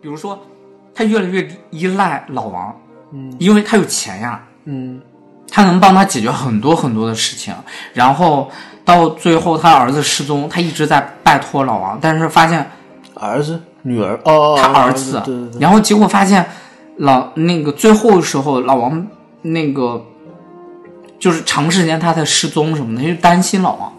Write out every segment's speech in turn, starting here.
比如说，他越来越依赖老王，嗯。因为他有钱呀，嗯。他能帮他解决很多很多的事情。然后到最后，他儿子失踪，他一直在拜托老王，但是发现儿子？女儿？哦，他儿子，对对对，然后结果发现老那个最后的时候，老王那个就是长时间他在失踪什么的，他就担心老王。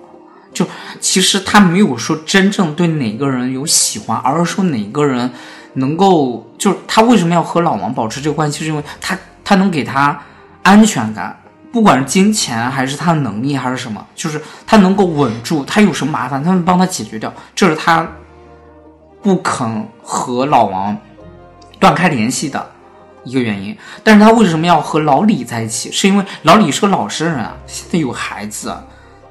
就其实他没有说真正对哪个人有喜欢，而是说哪个人能够，就是他为什么要和老王保持这个关系，是因为他他能给他安全感，不管是金钱还是他的能力还是什么，就是他能够稳住，他有什么麻烦，他能帮他解决掉，这是他不肯和老王断开联系的一个原因。但是他为什么要和老李在一起？是因为老李是个老实人啊，现在有孩子，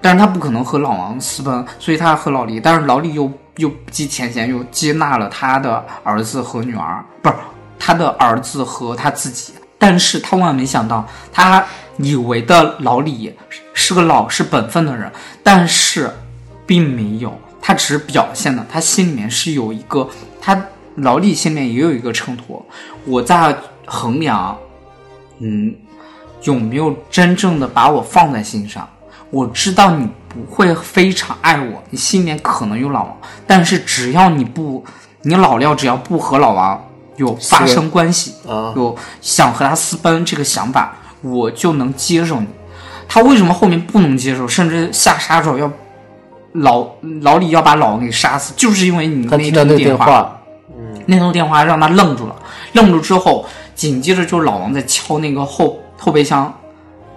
但是他不可能和老王私奔，所以他和老李。但是老李又又不计前嫌，又接纳了他的儿子和女儿，不是他的儿子和他自己。但是他万万没想到，他以为的老李是个老实本分的人，但是并没有，他只是表现的，他心里面是有一个，他老李心里面也有一个秤砣，我在衡量，嗯，有没有真正的把我放在心上。我知道你不会非常爱我，你心里面可能有老王，但是只要你不，你老廖只要不和老王有发生关系，啊，有想和他私奔这个想法，我就能接受你。他为什么后面不能接受，甚至下杀手要老老李要把老王给杀死，就是因为你那通电话，电话，那通电话让他愣住了，愣住之后，紧接着就是老王在敲那个后后备箱，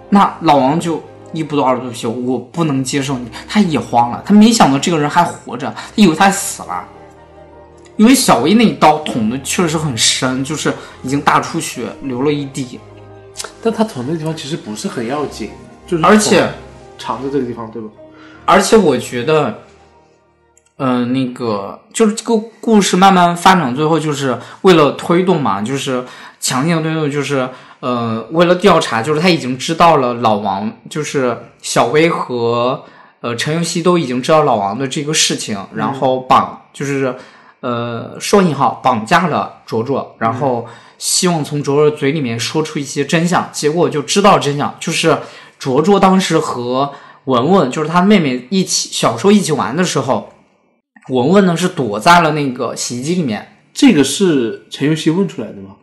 那老王就一不做二不休，我不能接受你，他也慌了，他没想到这个人还活着，他以为他死了。因为小薇那一刀捅的确实很深，就是已经大出血，流了一地。但他捅那个地方其实不是很要紧，就是而且捅藏在这个地方，对吧？而且我觉得，呃，那个就是这个故事慢慢发展，最后就是为了推动嘛，就是强行推动，就是呃，为了调查，就是他已经知道了老王，就是小薇和呃陈尤熙都已经知道老王的这个事情，然后绑就是呃双引号绑架了卓卓，然后希望从卓卓嘴里面说出一些真相，结果就知道真相，就是卓卓当时和文文就是他妹妹一起小时候一起玩的时候，文文呢是躲在了那个洗衣机里面。这个是陈尤熙问出来的吗？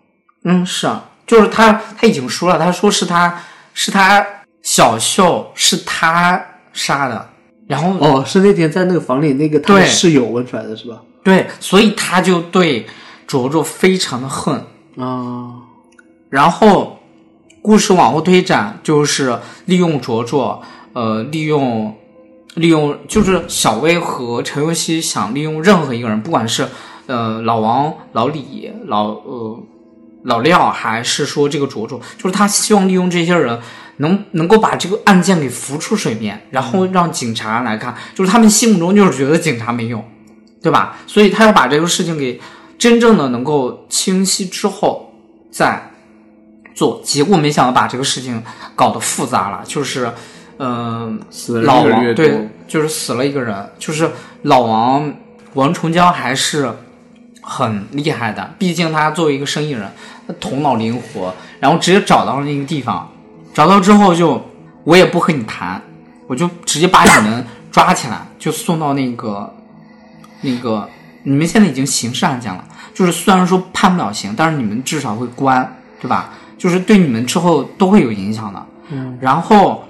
嗯，是啊，就是他他已经说了，他说是他是他小秀是他杀的，然后哦，是那天在那个房里那个他的室友问出来的是吧？对，所以他就对卓卓非常的恨。啊，然后故事往后推展，就是利用卓卓，呃，利用利用就是小薇和陈尤希想利用任何一个人，不管是呃老王、老李、老呃老廖，还是说这个卓卓，就是他希望利用这些人。能能够把这个案件给浮出水面，然后让警察来看，就是他们心目中就是觉得警察没用，对吧？所以他要把这个事情给真正的能够清晰之后再做，结果没想到把这个事情搞得复杂了，就是，嗯、老王对，就是死了一个人，就是老王王重江还是很厉害的，毕竟他作为一个生意人，他头脑灵活，然后直接找到了那个地方，找到之后就我也不和你谈，我就直接把你们抓起来，就送到那个那个你们现在已经刑事案件了，就是虽然说判不了刑，但是你们至少会关，对吧？就是对你们之后都会有影响的。嗯，然后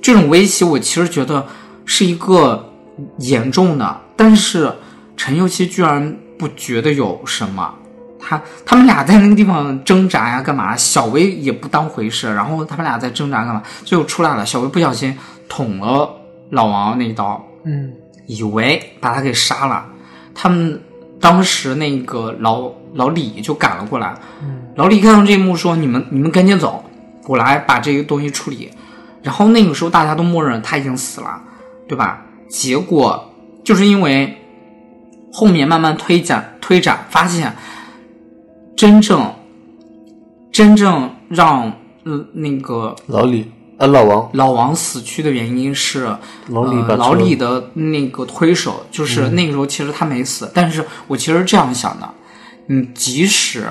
这种威胁，我其实觉得是一个严重的，但是陈幼琪居然不觉得有什么。他他们俩在那个地方挣扎呀，干嘛？小薇也不当回事，然后他们俩在挣扎干嘛？最后出来了，小薇不小心捅了老王那一刀，嗯，以为把他给杀了。他们当时那个老老李就赶了过来，嗯老李看到这一幕说：“你们你们赶紧走，我来把这个东西处理。”然后那个时候大家都默认他已经死了，对吧？结果就是因为后面慢慢推展推展，发现真正真正让呃那个老李啊，老王，老王死去的原因是老李把车。呃、老李的那个推手，就是那个时候其实他没死，但是我其实这样想的，你即使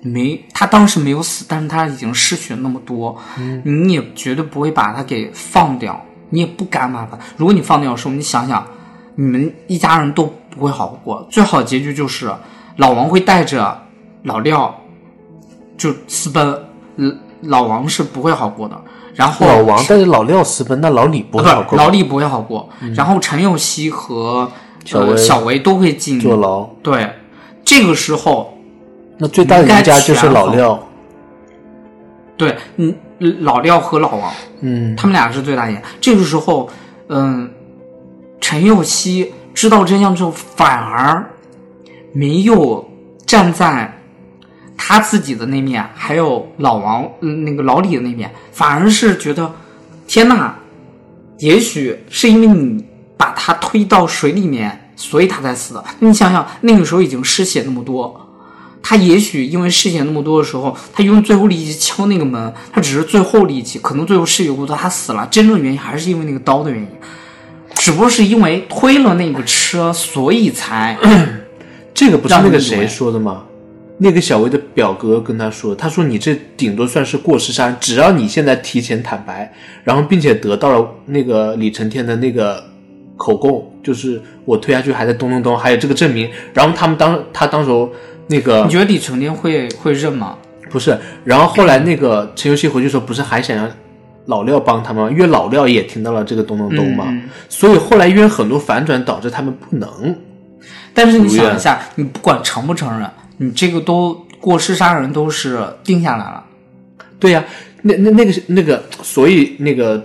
没他当时没有死，但是他已经失血那么多，你也绝对不会把他给放掉，你也不敢把他。如果你放掉的时候，你想想，你们一家人都不会好过。最好的结局就是老王会带着老廖就私奔，老老王是不会好过的。然后老王带着老廖私奔，那老李不啊会好过不是老李不会好过。然后陈佑熙和小小维都会进坐牢。对，这个时候，那最大的赢家就是老廖。对，嗯，老廖和老王，嗯，他们俩是最大赢家。这个时候，嗯，陈佑熙知道真相之后，反而没有站在他自己的那面，还有老王，嗯，那个老李的那面，反而是觉得，天呐，也许是因为你把他推到水里面，所以他才死的。你想想，那个时候已经失血那么多。他也许因为失血那么多的时候，他用最后力气敲那个门，他只是最后力气，可能最后失血过多，他死了。真正原因还是因为那个刀的原因，只不过是因为推了那个车，所以才 这个不是那个谁说的吗？那个小薇的表哥跟他说，他说你这顶多算是过失杀人，只要你现在提前坦白，然后并且得到了那个李承天的那个口供，就是我推下去还在咚咚咚，还有这个证明，然后他们当他当时候那个你觉得李承天会会认吗？不是，然后后来那个陈游戏回去的时候，不是还想让老廖帮他们吗？因为老廖也听到了这个咚咚咚嘛，嗯所以后来因为很多反转，导致他们不能。但是你想一下，你不管承不承认，你这个都过失杀人都是定下来了。对呀、那那那个那个，所以那个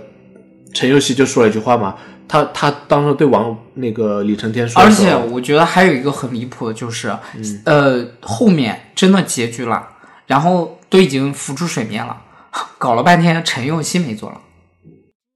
陈佑希就说了一句话嘛，他他当时对王那个李承天说而，且我觉得还有一个很离谱的，就是，呃，后面真的结局了，然后都已经浮出水面了，搞了半天陈佑熙没坐牢。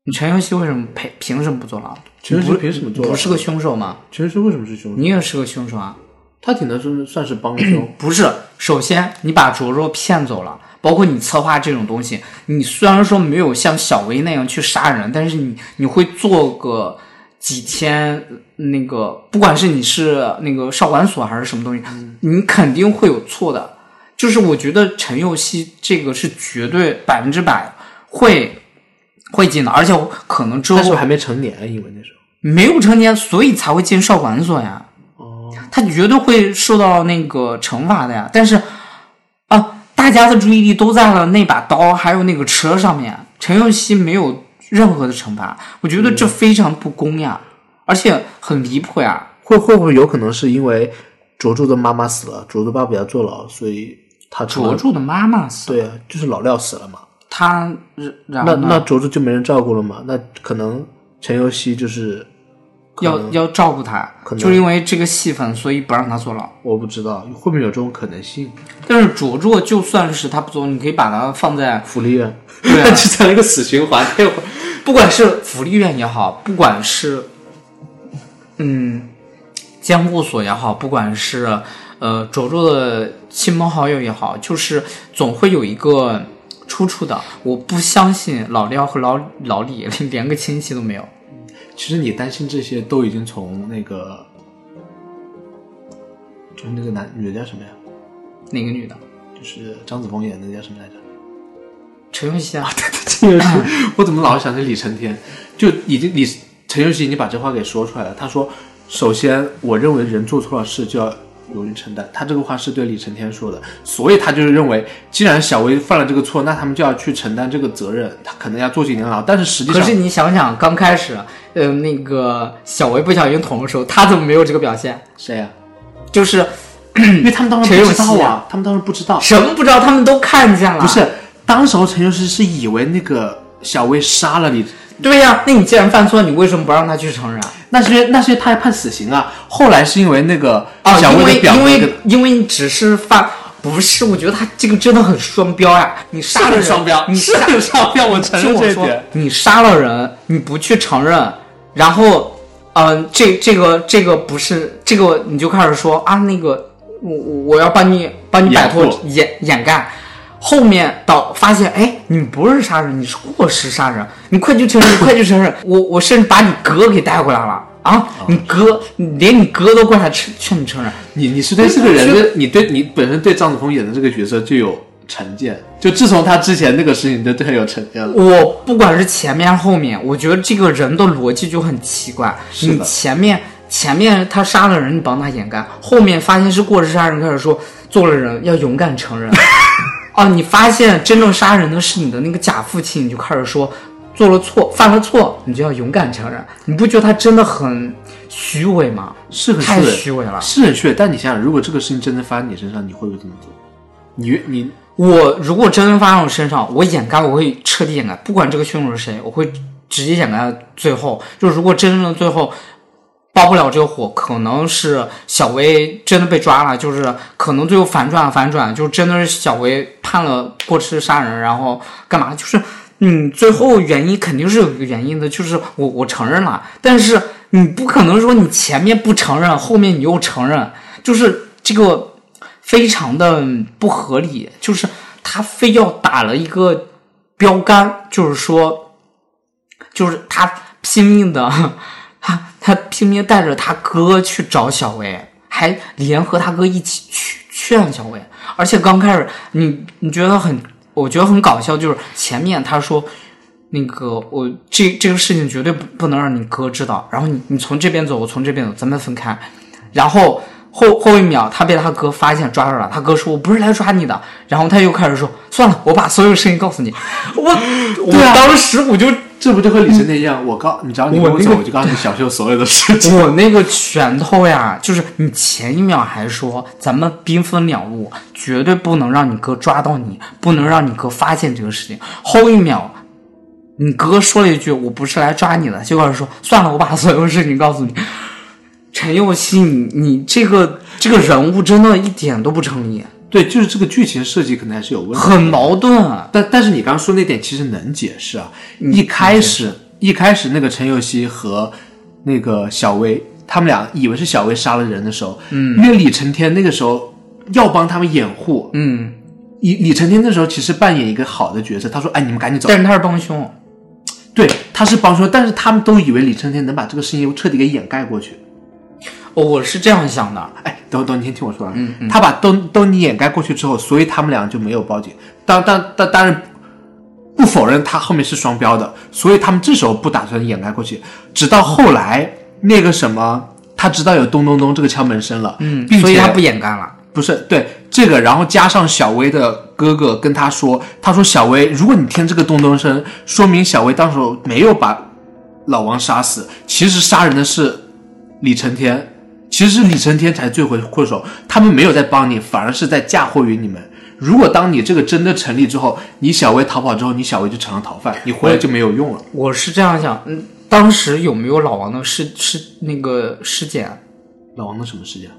你陈佑熙为什么凭凭什么不坐牢？陈佑熙凭什么坐牢不是个凶手吗？陈佑希为什么是凶手？你也是个凶手啊！他顶多是算是帮凶，不是，首先你把卓卓骗走了，包括你策划这种东西，你虽然说没有像小薇那样去杀人，但是你你会做个几天那个，不管是你是那个少管所还是什么东西，你肯定会有错的。就是我觉得陈佑希这个是绝对百分之百会会进的，而且可能之后但是还没成年，因为那时候。没有成年，所以才会进少管所呀。哦，他绝对会受到那个惩罚的呀。但是啊，大家的注意力都在了那把刀还有那个车上面，陈佑希没有任何的惩罚，我觉得这非常不公呀，而且很离谱呀。会会不会有可能是因为卓卓的妈妈死了，卓卓爸爸要坐牢，所以他卓卓的妈妈死了，对啊，就是老廖死了嘛。他然那那卓卓就没人照顾了嘛？那可能陈游戏就是要要照顾他，可能就是因为这个戏份，所以不让他坐牢。我不知道会不会有这种可能性。但是卓卓就算是他不坐，你可以把他放在福利院，对啊 就成了一个死循环。不管是福利院也好，不管是嗯监护所也好，不管是呃卓卓的亲朋好友也好，就是总会有一个出处的。我不相信老廖和老老李连个亲戚都没有。其实你担心这些都已经从那个，就是那个男女的叫什么呀？哪个女的？就是张子枫演的那个叫什么来着？陈佑熙啊，对对陈游戏，我怎么老是想起李承天？就已经李陈游戏已经把这话给说出来了。他说：“首先，我认为人做错了事就要有人承担。”他这个话是对李承天说的，所以他就是认为，既然小薇犯了这个错，那他们就要去承担这个责任，他可能要坐几年牢。但是实际上，可是你想想，刚开始，呃，那个小薇不小心捅的时候，他怎么没有这个表现？谁呀、就是 因为他们当时陈不知道啊，他们当时不知道。什么不知道，他们都看见了。不是，当时候陈秀熙是以为那个小薇杀了李，对呀、那你既然犯错，你为什么不让他去承认啊？那是那是他还判死刑啊。后来是因为那个啊，小因为因为因为你只是犯，不是，我觉得他这个真的很双标呀！你杀了人，你是杀很双标，我承听我说认这一点。，你杀了人，你不去承认，然后，嗯、这这个这个不是这个，你就开始说啊，那个我我我要帮你帮你摆脱掩掩盖，后面到发现，哎，你不是杀人，你是过失杀人，你快去承认，你快去承认，我我甚至把你哥给带回来了，啊，你哥连你哥都过来劝劝你承认，你你是对这个人的，你对你本身对张子枫演的这个角色就有成见，就自从他之前那个事情，你就对他有成见了。我不管是前面还是后面，我觉得这个人的逻辑就很奇怪。你前面前面他杀了人，你帮他掩盖；后面发现是过失杀人，开始说做了人要勇敢承认。哦，你发现真正杀人的是你的那个假父亲，你就开始说做了错，犯了错，你就要勇敢承认。你不觉得他真的很虚伪吗？是很太虚伪了。是很虚伪，但你想想，如果这个事情真的发生你身上，你会不会这么做？你你我如果真的发生我身上，我掩盖，我会彻底掩盖，不管这个凶手是谁，我会直接掩盖到最后。就是如果真正的最后爆不了这个火，可能是小薇真的被抓了，就是可能最后反转反转，就真的是小薇判了过失杀人，然后干嘛？就是嗯，最后原因肯定是有一个原因的，就是我我承认了，但是你不可能说你前面不承认，后面你又承认，就是这个非常的不合理，就是他非要打了一个标杆，就是说，就是他拼命的，他他拼命带着他哥去找小薇，还联合他哥一起去劝小薇，而且刚开始你你觉得很，我觉得很搞笑，就是前面他说。那个，我这这个事情绝对不不能让你哥知道。然后你你从这边走，我从这边走，咱们分开。然后后后一秒，他被他哥发现抓着了。他哥说：“我不是来抓你的。”然后他又开始说：“算了，我把所有事情告诉你。我”我当时我就这不就和李晨天一样？我告你，只要你跟我走，我就告诉你小秀所有的事情。我那个拳头呀，就是你前一秒还说咱们兵分两路，绝对不能让你哥抓到你，不能让你哥发现这个事情。后一秒，你哥说了一句：“我不是来抓你的。”就开始说：“算了，我把所有事情告诉你。”陈佑希，你你这个这个人物真的一点都不成立，对，就是这个剧情设计可能还是有问题。很矛盾啊。但但是你刚刚说那点其实能解释啊。一开始一开始那个陈佑希和那个小薇，他们俩以为是小薇杀了人的时候，嗯，因为李承天那个时候要帮他们掩护，嗯，李李承天那时候其实扮演一个好的角色，他说：“哎，你们赶紧走。但是他是帮凶，”对，他是帮凶，但是他们都以为李承天能把这个事情彻底给掩盖过去。哦我是这样想的。哎，等等，你先听我说完。嗯他把都都你掩盖过去之后，所以他们俩就没有报警。当当当当然不否认他后面是双标的，所以他们这时候不打算掩盖过去，直到后来那个什么，他知道有咚咚咚这个敲门声了，嗯并，且所以他不掩盖了。不是对这个，然后加上小薇的哥哥跟他说，他说小薇，如果你听这个咚咚声，说明小薇当时没有把老王杀死，其实杀人的是李承天，其实是李承天才罪魁祸首，他们没有在帮你，反而是在嫁祸于你们。如果当你这个真的成立之后，你小薇逃跑之后，你小薇就成了逃犯，你回来就没有用了。我是这样想，嗯，当时有没有老王的尸尸那个尸检？老王的什么尸检？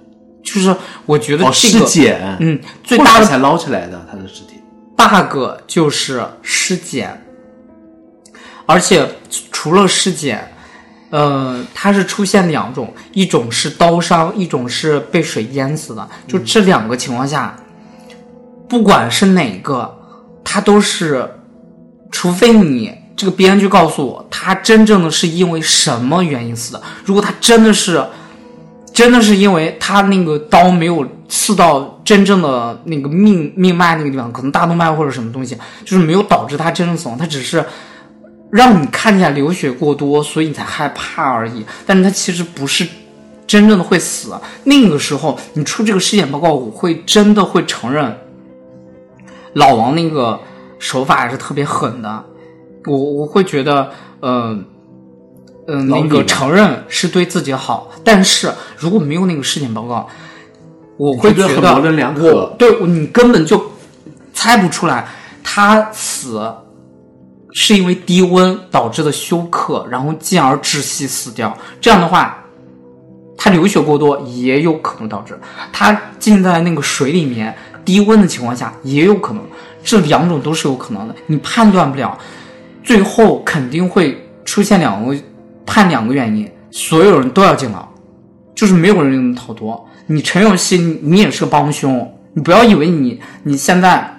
就是我觉得哦，尸这个，检，嗯，最大的才捞起来的他的尸体。bug 就是尸检，而且除了尸检，呃，它是出现两种，一种是刀伤，一种是被水淹死的。就这两个情况下，不管是哪个，它都是，除非你这个编剧告诉我，他真正的是因为什么原因死的。如果他真的是，真的是因为他那个刀没有刺到真正的那个命命脉那个地方，可能大动脉或者什么东西，就是没有导致他真正死亡，他只是让你看起来流血过多，所以你才害怕而已。但是他其实不是真正的会死。那个时候你出这个尸检报告，我会真的会承认老王那个手法还是特别狠的。我我会觉得，呃。嗯，那个承认是对自己好，但是如果没有那个尸检报告，我会觉得很模棱两可我对你根本就猜不出来他死是因为低温导致的休克，然后进而窒息死掉。这样的话，他流血过多也有可能导致他浸在那个水里面低温的情况下也有可能，这两种都是有可能的，你判断不了，最后肯定会出现两个判两个原因，所有人都要进牢，就是没有人能逃脱。你陈永熙，你也是个帮凶，你不要以为你你现在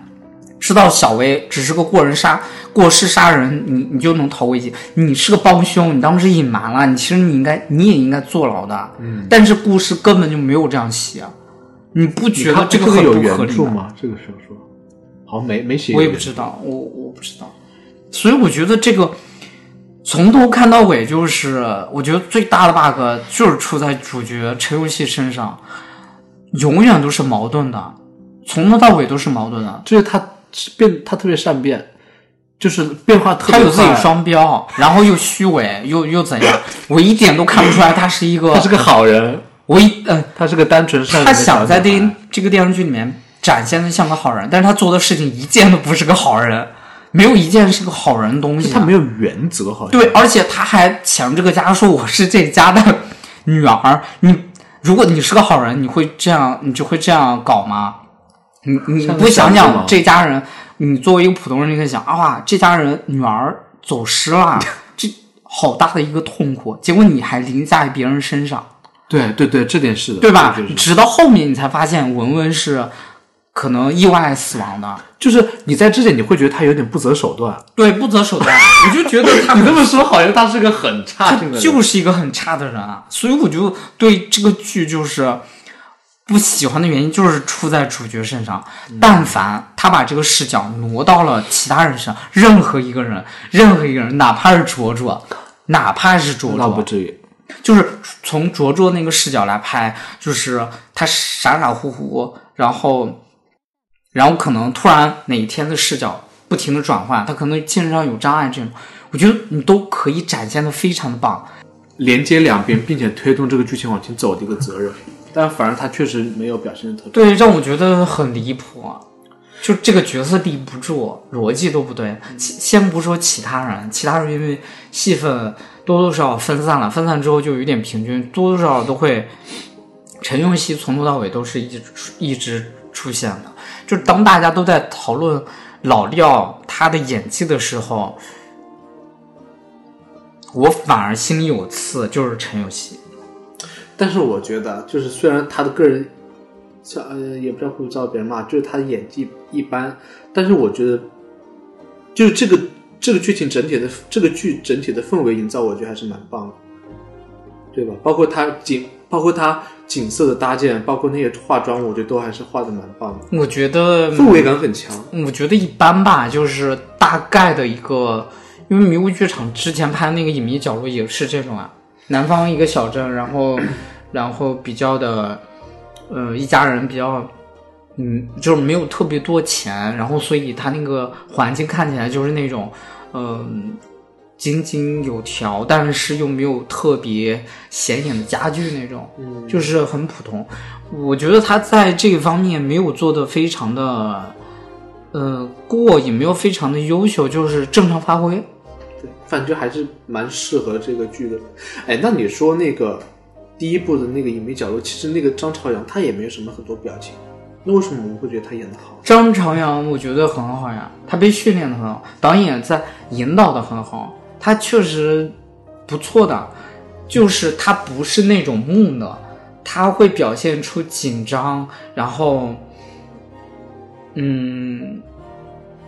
知道小薇只是个过人杀过失杀人，你你就能逃过一劫。你是个帮凶，你当时隐瞒了，你其实你应该你也应该坐牢的。嗯，但是故事根本就没有这样写，你不觉得这个很有不合理原著？吗？这个小说好像没没写，我也不知道，我我不知道。所以我觉得这个从头看到尾，就是我觉得最大的 bug 就是出在主角陈游戏身上，永远都是矛盾的，从头到尾都是矛盾的。就是他变，他特别善变，就是变化特别他有自己双标，然后又虚伪，又又怎样？我一点都看不出来他是一个，他是个好人，我一嗯、他是个单纯善良他想在电这个电视剧里面展现的像个好人，但是他做的事情一件都不是个好人，没有一件是个好人的东西啊、他没有原则，好像对，而且他还抢这个家说我是这家的女儿。你如果你是个好人，你会这样，你就会这样搞吗？你你像不想想这家人？你作为一个普通人，你可以想啊，这家人女儿走失了，这好大的一个痛苦。结果你还凌驾于别人身上，对对对，这点是的，对吧直到后面你才发现文文是可能意外死亡的。就是你在之前你会觉得他有点不择手段，对，不择手段，我就觉得他你这么说好像他是个很差他劲的人，就是一个很差的人啊，所以我就对这个剧就是不喜欢的原因，就是出在主角身上。但凡他把这个视角挪到了其他人身上，任何一个人，任何一个人，哪怕是卓卓，哪怕是卓卓，那不至于。就是从卓卓那个视角来拍，就是他傻傻乎乎，然后，然后可能突然哪一天的视角不停的转换，他可能精神上有障碍这种，我觉得你都可以展现的非常的棒。连接两边，并且推动这个剧情往前走的一个责任，但反而他确实没有表现的特别。对，让我觉得很离谱啊！就这个角色立不住，逻辑都不对。其先不说其他人，其他人因为戏份多多少少分散了，分散之后就有点平均，多多少少都会。陈永熙从头到尾都是一直一直出现的，就是当大家都在讨论老廖他的演技的时候，我反而心里有刺，就是陈永熙。但是我觉得，就是虽然他的个人，像呃，也不知道会不会遭别人骂，就是他的演技一般，但是我觉得，就是这个这个剧情整体的这个剧整体的氛围营造，我觉得还是蛮棒的，对吧？包括他景，包括他景色的搭建，包括那些化妆，我觉得都还是画的蛮棒的，我觉得氛围感很强。我觉得一般吧，就是大概的一个，因为迷雾剧场之前拍那个隐秘角落也是这种啊，南方一个小镇，然后 然后比较的，呃，一家人比较，嗯，就是没有特别多钱，然后所以他那个环境看起来就是那种，嗯、井井有条，但是又没有特别显眼的家具那种，嗯就是很普通。我觉得他在这个方面没有做的非常的，呃，过也没有非常的优秀，就是正常发挥。反正还是蛮适合这个剧的。哎，那你说那个第一部的那个隐秘角落，其实那个张朝阳他也没有什么很多表情，那为什么我们会觉得他演的好？张朝阳我觉得很好呀，他被训练的很好，导演在引导的很好，他确实不错的，就是他不是那种木讷，他会表现出紧张，然后，嗯，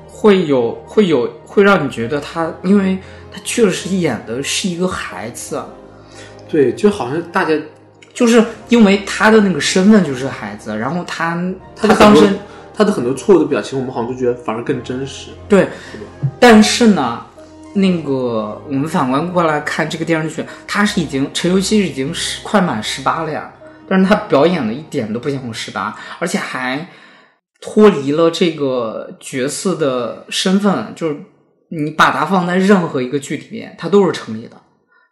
会有会有会让你觉得他，因为他确实演的是一个孩子，对，就好像大家就是因为他的那个身份就是孩子，然后他他当时他的很多错误的表情，我们好像就觉得反而更真实。对，但是呢，那个我们反观过来看这个电视剧，他是已经陈尤希已经是快满十八了呀，但是他表演的一点都不像十八，而且还脱离了这个角色的身份，就是你把它放在任何一个剧里面，它都是成立的。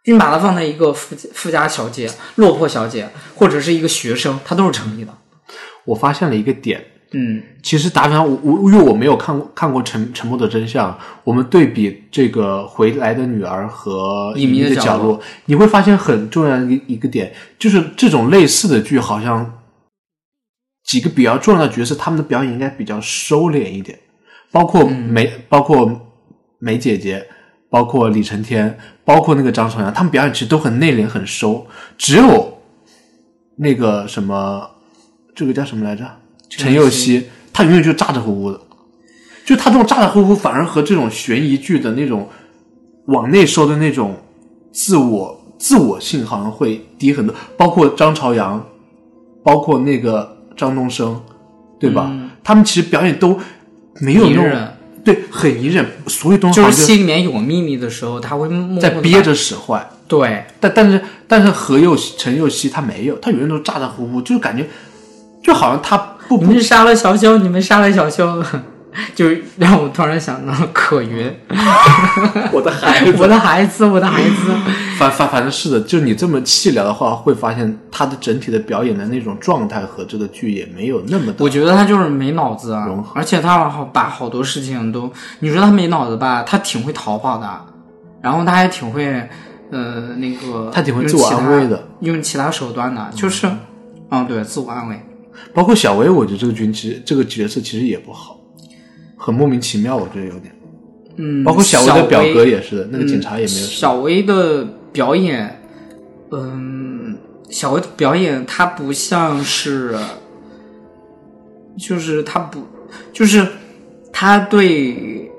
你把它放在一个富富家小姐、落魄小姐，或者是一个学生，它都是成立的。我发现了一个点，嗯，其实打比方，我我因为我没有看过看过沉《沉默的真相》，我们对比这个《回来的女儿》和《隐秘的角落你会发现很重要的一个一个点，就是这种类似的剧，好像几个比较重要的角色，他们的表演应该比较收敛一点，包括梅，包括梅姐姐，包括李承天，包括那个张朝阳，他们表演其实都很内敛、很收，只有那个什么，这个叫什么来着？陈陈佑佑希，他永远就咋咋呼呼的。就他这种咋咋呼呼，反而和这种悬疑剧的那种往内收的那种自我自我性好像会低很多。包括张朝阳，包括那个张东升，对吧？他们其实表演都没有那种隐忍对很隐忍，所有东西就是心里面有秘密的时候，他会默默在憋着使坏。对，但但是但是何佑希陈佑希他没有，他永远都咋咋呼呼，就是感觉就好像他不你们杀了小修，你们杀了小秀，就让我突然想到可云，我的孩子我的孩子，我的孩子。反反反正是的，就你这么细聊的话，会发现他的整体的表演的那种状态和这个剧也没有那么。我觉得他就是没脑子啊融合，而且他好把好多事情都，你说他没脑子吧，他挺会逃跑的，然后他还挺会，呃，那个他挺会自我安慰的，用其他手段的，就是，嗯，对，自我安慰。包括小薇，我觉得这个剧其实这个角色其实也不好，很莫名其妙，我觉得有点。嗯，包括小薇的表格也也是的，那个警察也没有。小薇的表演，嗯，小薇的表演，她不像是，就是她不，就是她对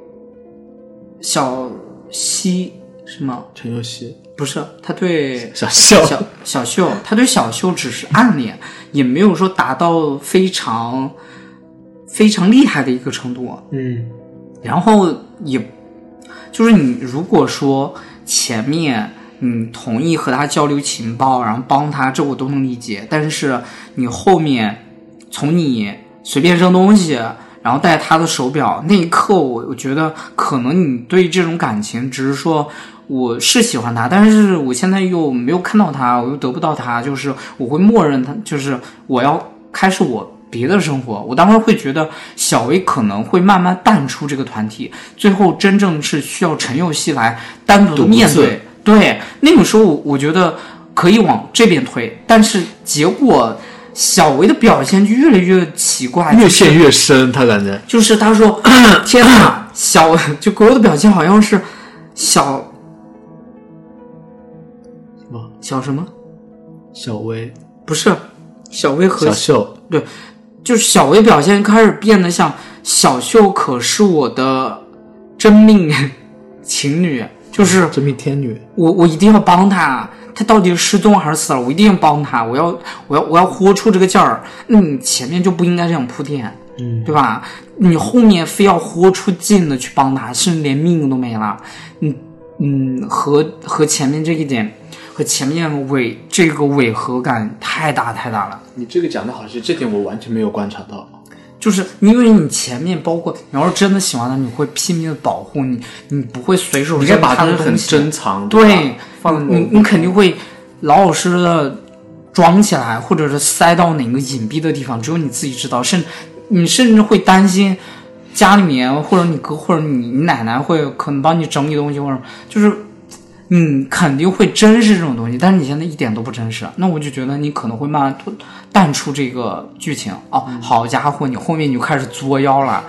小西是吗陈佑希、不是，她对小秀，小小秀，他对小秀只是暗恋，也没有说达到非常非常厉害的一个程度。嗯，然后也，就是你如果说前面你同意和他交流情报，然后帮他，这我都能理解。但是你后面从你随便扔东西，然后戴他的手表那一刻我，我觉得可能你对这种感情只是说。我是喜欢他，但是我现在又没有看到他，我又得不到他，就是我会默认他，就是我要开始我别的生活。我当时会觉得小薇可能会慢慢淡出这个团体，最后真正是需要陈佑希来单独的面对。对，那个时候我觉得可以往这边推，但是结果小薇的表现就越来越奇怪，越陷越深，他感觉。就是他说：“ 天哪，小就给我的表现好像是小什么？小什么？小薇、不是小薇和小秀，对，就是小薇表现开始变得像小秀，可是我的真命 情侣，就是真命天女。我我一定要帮她，她到底是失踪还是死了？我一定要帮她，我要我要我要豁出这个劲儿。那你前面就不应该这样铺垫，嗯，对吧？你后面非要豁出劲的去帮她，甚至连命都没了，嗯嗯，和和前面这一点，和前面违这个违和感太大太大了。你这个讲的好，像这点我完全没有观察到。就是因为你前面包括你要是真的喜欢他，你会拼命的保护你，你不会随手扔把它很他的东西珍藏，对，放在你你肯定会老老实实的装起来，或者是塞到哪个隐蔽的地方，只有你自己知道。甚你甚至会担心家里面或者你哥或者你你奶奶会可能帮你整理东西，或者就是你肯定会珍视这种东西，但是你现在一点都不珍视，那我就觉得你可能会慢慢淡出这个剧情。哦，好家伙，你后面你就开始作妖了。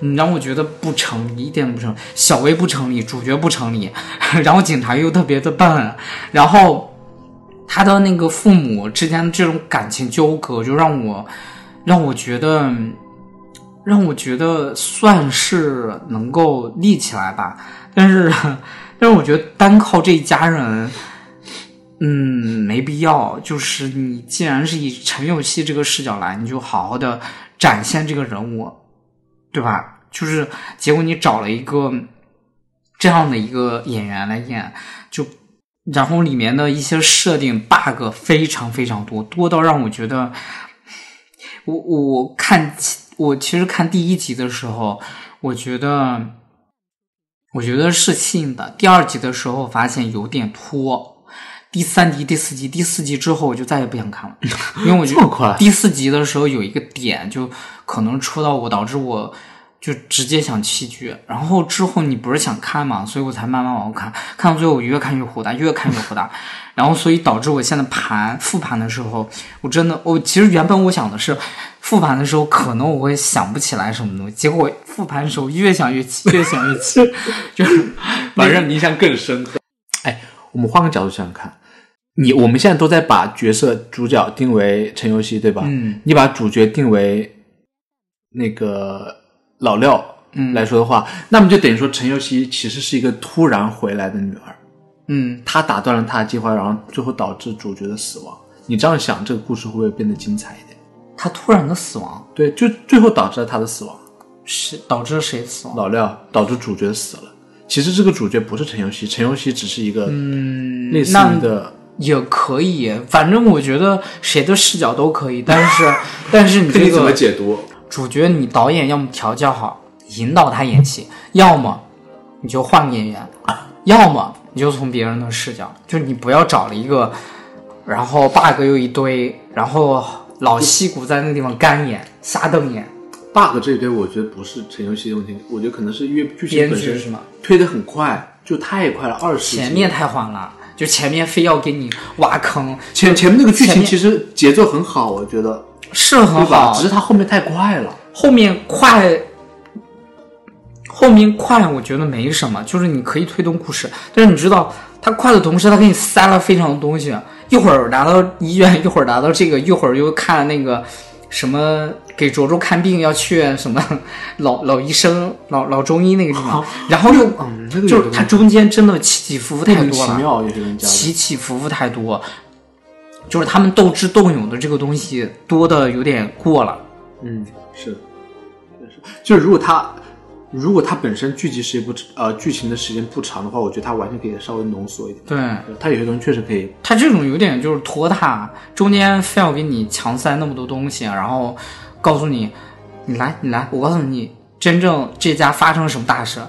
你让我觉得不成立，一点都不成立。小薇不成立，主角不成立，然后警察又特别的笨，然后他的那个父母之间的这种感情纠葛，就让我让我觉得让我觉得算是能够立起来吧。但是，但是我觉得单靠这一家人，嗯，没必要。就是你既然是以陈有希这个视角来，你就好好的展现这个人物，对吧？就是结果你找了一个这样的一个演员来演，就然后里面的一些设定 bug 非常非常多，多到让我觉得，我我看我其实看第一集的时候，我觉得我觉得是信的，第二集的时候发现有点拖，第三集、第四集、第四集之后我就再也不想看了，因为我觉得第四集的时候有一个点就可能戳到我，导致我。就直接想弃剧，然后之后你不是想看嘛，所以我才慢慢往后看，看到最后我越看越火大，越看越火大，然后所以导致我现在盘复盘的时候，我真的我其实原本我想的是复盘的时候可能我会想不起来什么东西，结果复盘的时候越想越气，越想越气，就是反正印象更深刻。哎，我们换个角度想想看，你我们现在都在把角色主角定为陈游戏，对吧？嗯，你把主角定为那个老廖，来说的话，那么就等于说陈尤希其实是一个突然回来的女儿，嗯，他打断了他的计划，然后最后导致主角的死亡。你这样想，这个故事会不会变得精彩一点？他突然的死亡对，就最后导致了他的死亡。是导致谁死亡？老廖导致主角死了。其实这个主角不是陈尤熙，陈尤熙只是一个嗯类似于的，也可以，反正我觉得谁的视角都可以，但是 但是你这个你怎么解读。主角，你导演要么调教好，引导他演戏，要么你就换个演员，要么你就从别人的视角，就你不要找了一个，然后 bug 又一堆，然后老戏骨在那个地方干演瞎瞪眼，bug 这一堆，我觉得不是陈游戏的问题，我觉得可能是因为剧情是吗？推的很快，就太快了，二十前面太缓了，就前面非要给你挖坑，前前面那个剧情其实节奏很好，我觉得是很？好只，是它后面太快了。后面快，后面快，我觉得没什么，就是你可以推动故事，但是你知道，它快的同时，它给你塞了非常多东西，一会儿拿到医院，一会儿拿到这个，一会儿又看那个什么给卓卓看病要去什么 老老医生、老老中医那个地方，然后又嗯，那个就是它中间真的起起伏伏太多了。起起伏伏太多，就是他们斗智斗勇的这个东西多的有点过了。嗯，是，是，就是如果他如果它本身剧集时间不呃剧情的时间不长的话，我觉得它完全可以稍微浓缩一点。对，它有些东西确实可以，它这种有点就是拖沓，中间非要给你强塞那么多东西，然后告诉你，你来，你来，我告诉你，真正这家发生了什么大事，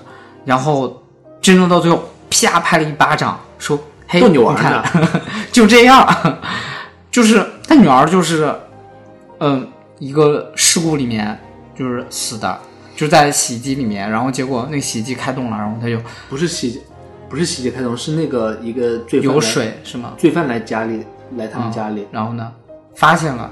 然后真正到最后，啪拍了一巴掌，说，嘿，逗你玩看呢，就这样，就是他女儿就是，嗯、一个事故里面就是死的，就在洗衣机里面，然后结果那个洗衣机开动了，然后他就不是洗不是洗衣机开动，是那个一个罪犯有，水是吗？罪犯来家里来他们家里，然后呢，发现了。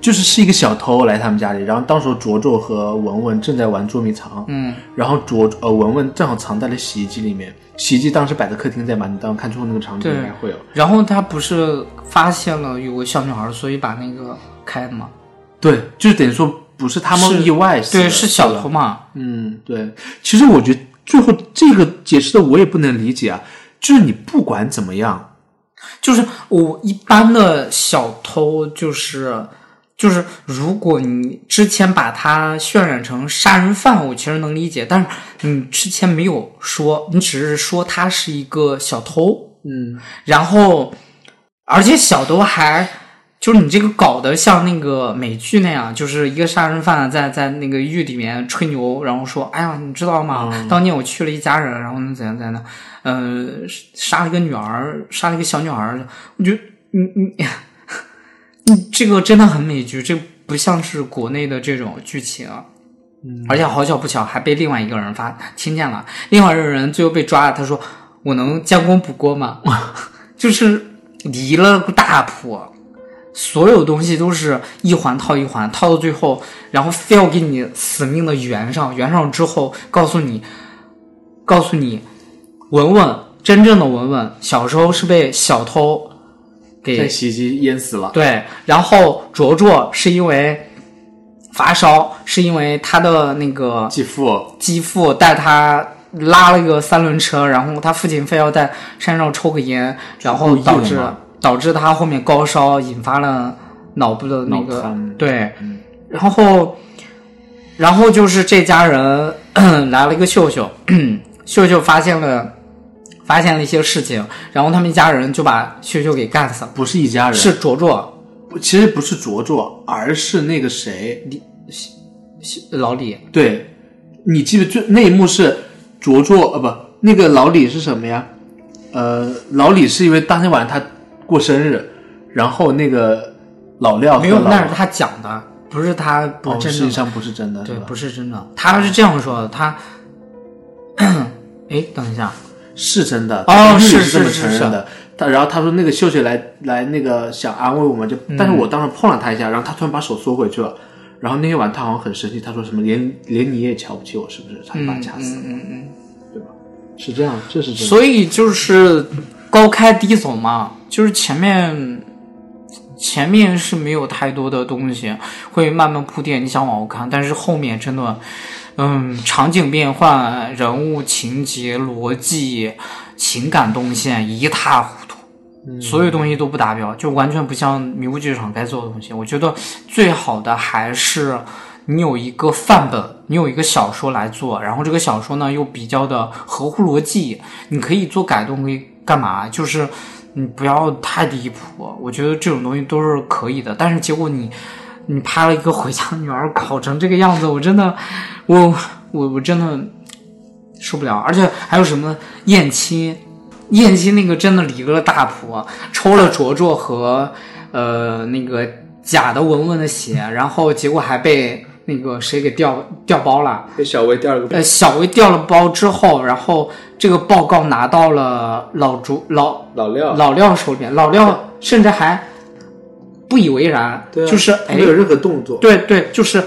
就是是一个小偷来他们家里，然后当时卓卓和文文正在玩捉迷藏，嗯，然后卓呃文文正好藏在了洗衣机里面，洗衣机当时摆在客厅在嘛，你当时看最后那个场景应该会有。然后他不是发现了有个小女孩，所以把那个开的吗？对，就是等于说不是他们意外死的，对，是小偷嘛？嗯，对。其实我觉得最后这个解释的我也不能理解啊，就是你不管怎么样，就是我一般的小偷，就是就是，如果你之前把他渲染成杀人犯，我其实能理解，但是你之前没有说，你只是说他是一个小偷，嗯，然后而且小偷还。就是你这个搞得像那个美剧那样，就是一个杀人犯在在那个狱里面吹牛，然后说：“哎呀，你知道吗？嗯当年我去了一家人，然后呢怎样怎样的，呃，杀了一个女儿，杀了一个小女孩。”我觉得你你你 这个真的很美剧，这不像是国内的这种剧情。嗯而且好巧不巧还被另外一个人发听见了，另外一个人最后被抓了，他说：“我能将功补过吗？” 就是离了个大谱。所有东西都是一环套一环，套到最后，然后非要给你死命的圆上，圆上之后告诉你，告诉你，文文真正的文文小时候是被小偷给洗衣机淹死了。对，然后卓卓是因为发烧，是因为他的那个继父继父带他拉了一个三轮车，然后他父亲非要在山上抽个烟，然后导致导致他后面高烧，引发了脑部的那个对，然后然后就是这家人 来了一个秀秀，秀秀发现了发现了一些事情，然后他们一家人就把秀秀给干死了，不是一家人，是卓卓其实不是卓卓，而是那个谁，李老李，对，你记得最那一幕是卓卓呃不，那个老李是什么呀？呃，老李是因为当天晚上他过生日，然后那个老廖没有，那是他讲的，不是他不哦，是真的，实际上不是真的，对？不是真的，他是这样说的，他，哎，等一下，是真的哦是是是是的。他然后他说那个秀秀来来那个想安慰我们，就嗯但是我当时碰了他一下，然后他突然把手缩回去了。然后那天晚上他好像很生气，他说什么连连你也瞧不起我，是不是？他就把他掐死了，嗯嗯对吧？是这样，这是。所以就是高开低走嘛，就是前面前面是没有太多的东西，会慢慢铺垫，你想往后看，但是后面真的嗯，场景变换、人物情节、逻辑、情感动线一塌糊涂，所有东西都不达标，就完全不像迷雾剧场该做的东西。我觉得最好的还是你有一个范本，你有一个小说来做，然后这个小说呢又比较的合乎逻辑，你可以做改动，可以干嘛？就是你不要太离谱，我觉得这种东西都是可以的。但是结果你。你拍了一个回家女儿考成这个样子，我真的，我我我真的受不了。而且还有什么燕青，燕青那个真的离了大谱，抽了卓卓和呃那个假的文文的血，然后结果还被那个谁给调调包了，被小薇调了个。呃，小薇调了包之后，然后这个报告拿到了老朱老老廖老廖手里面，老廖甚至还。不以为然，就是没有任何动作。对对，就是，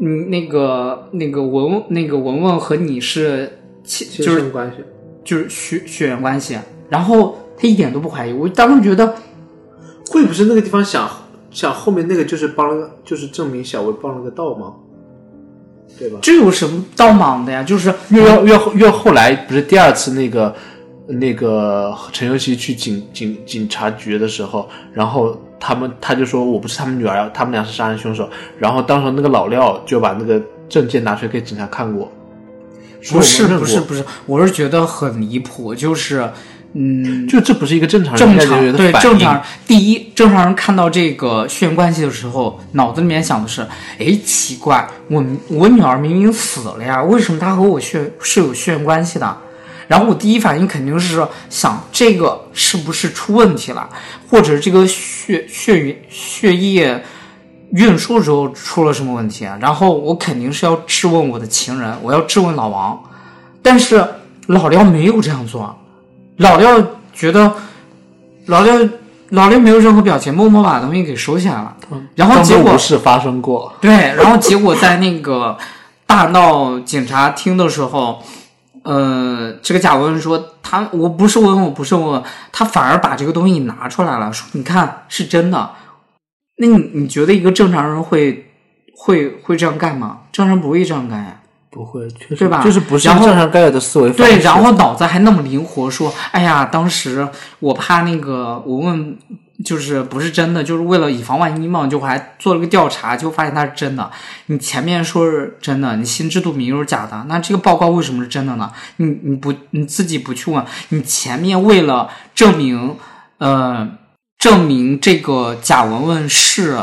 嗯，那个那个文那个文文和你是亲，就是关系，就是血血缘关系。然后他一点都不怀疑，我当时觉得，会不是那个地方想想后面那个就是帮了，就是证明小薇帮了个倒忙，对吧？这有什么倒忙的呀？就是越越越越后来不是第二次那个那个陈尤希去警警警察局的时候，然后。他们他就说我不是他们女儿，他们俩是杀人凶手。然后当时那个老廖就把那个证件拿出来给警察看过，不是不是不是，我是觉得很离谱，就是嗯，就这不是一个正常人正常对正常。第一正常人看到这个血缘关系的时候，脑子里面想的是，哎，奇怪，我我女儿明明死了呀，为什么她和我血是有血缘关系的？然后我第一反应肯定是想这个是不是出问题了，或者这个血血血液运输时候出了什么问题啊？然后我肯定是要质问我的情人，我要质问老王，但是老廖没有这样做，老廖觉得老廖老廖没有任何表情，默默把东西给收起来了。然后结果不是发生过，对，然后结果在那个大闹警察厅的时候。呃，这个贾文文说他我不是问我不是问，他反而把这个东西拿出来了，说你看是真的。那你你觉得一个正常人会会会这样干吗？正常人不会这样干呀，不会，对吧？就是不是正常该有的思维。对，然后脑子还那么灵活，说哎呀，当时我怕那个我问。就是不是真的，就是为了以防万一嘛，就还做了个调查，就发现它是真的。你前面说是真的，你心知肚明又是假的，那这个报告为什么是真的呢？你你不你自己不去问，你前面为了证明，呃，证明这个贾文文是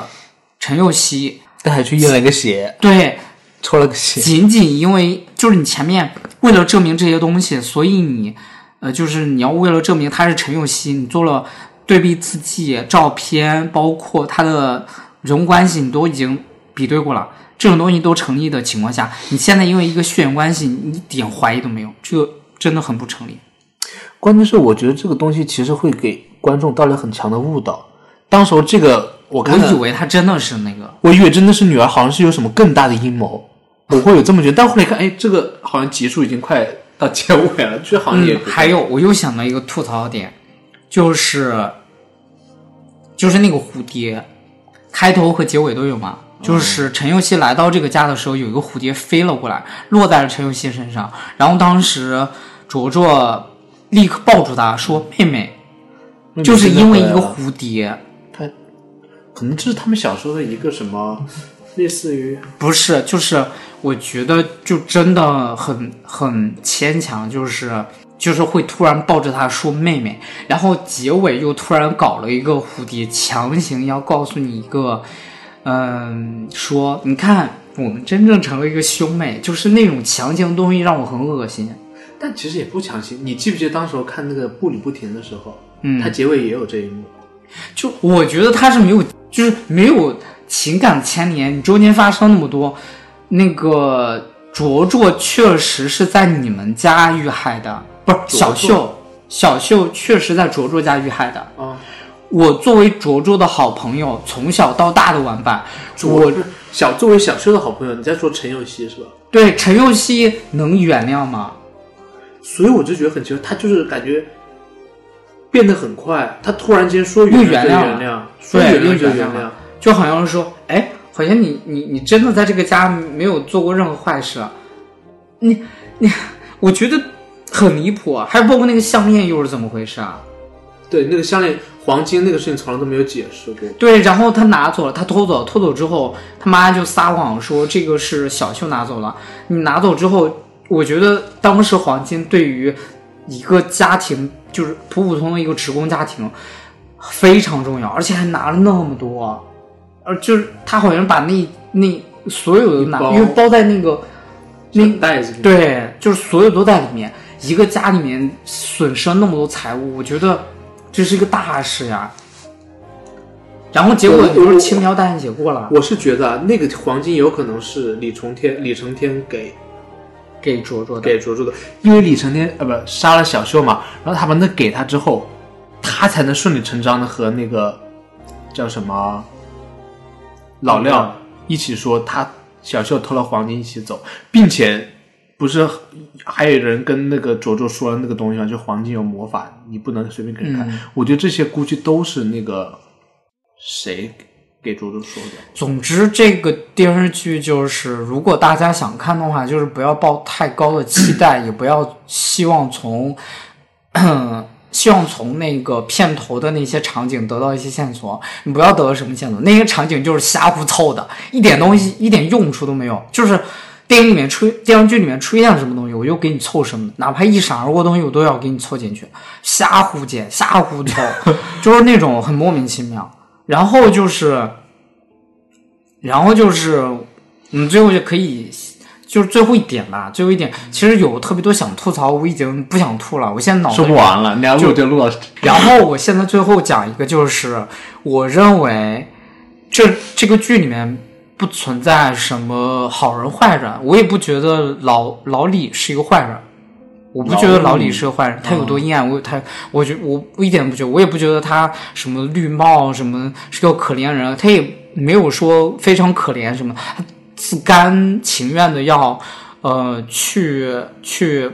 陈幼熙，他还去验了个血，对，抽了个鞋，仅仅因为就是你前面为了证明这些东西，所以你，呃，就是你要为了证明他是陈幼熙，你做了。对比字迹、照片，包括他的人物关系，你都已经比对过了。这种东西都成立的情况下，你现在因为一个血缘关系，你一点怀疑都没有，这个真的很不成立。关键是，我觉得这个东西其实会给观众带来很强的误导。当时候这个，我我以为他真的是那个，我以为真的是女儿，好像是有什么更大的阴谋，我会有这么觉得。但后来看，哎，这个好像结束已经快到结尾了，就好像也还有，我又想到一个吐槽点。就是，就是那个蝴蝶，开头和结尾都有嘛。就是陈佑希来到这个家的时候，有一个蝴蝶飞了过来，落在了陈佑希身上。然后当时卓卓立刻抱住他说：“妹妹，就是因为一个蝴蝶。”他可能这是他们小时候的一个什么，类似于不是？就是我觉得就真的很很牵强，就是。就是会突然抱着他说妹妹，然后结尾又突然搞了一个蝴蝶，强行要告诉你一个，嗯，说你看我们真正成了一个兄妹，就是那种强行的东西让我很恶心。但其实也不强行，你记不记得当时候看那个步履不停的时候，嗯，他结尾也有这一幕。就我觉得他是没有，就是没有情感的牵连，你中间发生那么多，那个卓卓确实是在你们家遇害的。不是小秀，小秀确实在卓卓家遇害的。啊，我作为卓卓的好朋友，从小到大的玩伴，我小作为小秀的好朋友，你在说陈佑希是吧？对，陈佑希能原谅吗？所以我就觉得很奇怪，他就是感觉变得很快，他突然间说原谅，原谅，说原谅就原谅，就好像是说，哎，好像你你你真的在这个家没有做过任何坏事，你你，我觉得很离谱啊！还有包括那个项链又是怎么回事啊？对，那个项链黄金那个事情从来都没有解释过。对，然后他拿走了，他偷走，偷走之后，他妈就撒谎说这个是小秀拿走了。你拿走之后，我觉得当时黄金对于一个家庭，就是普普通通一个职工家庭，非常重要，而且还拿了那么多，呃，就是他好像把那那所有的拿，因为包在那个那袋子里，对，就是所有都在里面。一个家里面损失了那么多财物，我觉得这是一个大事呀。然后结果我你不是轻描淡写过了，我是觉得啊那个黄金有可能是李承天李承天给给卓卓的，给卓卓的，因为李承天呃不杀了小秀嘛，然后他把那给他之后，他才能顺理成章的和那个叫什么老廖一起说他小秀偷了黄金一起走，并且不是还有人跟那个卓卓说了那个东西吗？就黄金有魔法，你不能随便给人看。嗯我觉得这些估计都是那个谁给卓卓说的。总之，这个电视剧就是，如果大家想看的话，就是不要抱太高的期待，也不要希望从，希望从那个片头的那些场景得到一些线索。你不要得到什么线索，那些场景就是瞎胡凑的，一点东西、一点用处都没有。就是电影里面出电视剧里面出现什么东西，我就给你凑什么，哪怕一闪而过东西，我都要给你凑进去，瞎胡剪、瞎胡凑，就是那种很莫名其妙。然后就是。然后就是，你，最后就可以，就是最后一点吧。最后一点，其实有特别多想吐槽，我已经不想吐了。我现在脑子说不完了，你要录就录到然后我现在最后讲一个，就是我认为这这个剧里面不存在什么好人坏人，我也不觉得老老李是一个坏人。我不觉得老李是个坏人，他有多阴暗，我他，我觉我我一点都不觉得，我也不觉得他什么绿帽什么是个可怜人，他也没有说非常可怜什么，他自甘情愿的要呃去去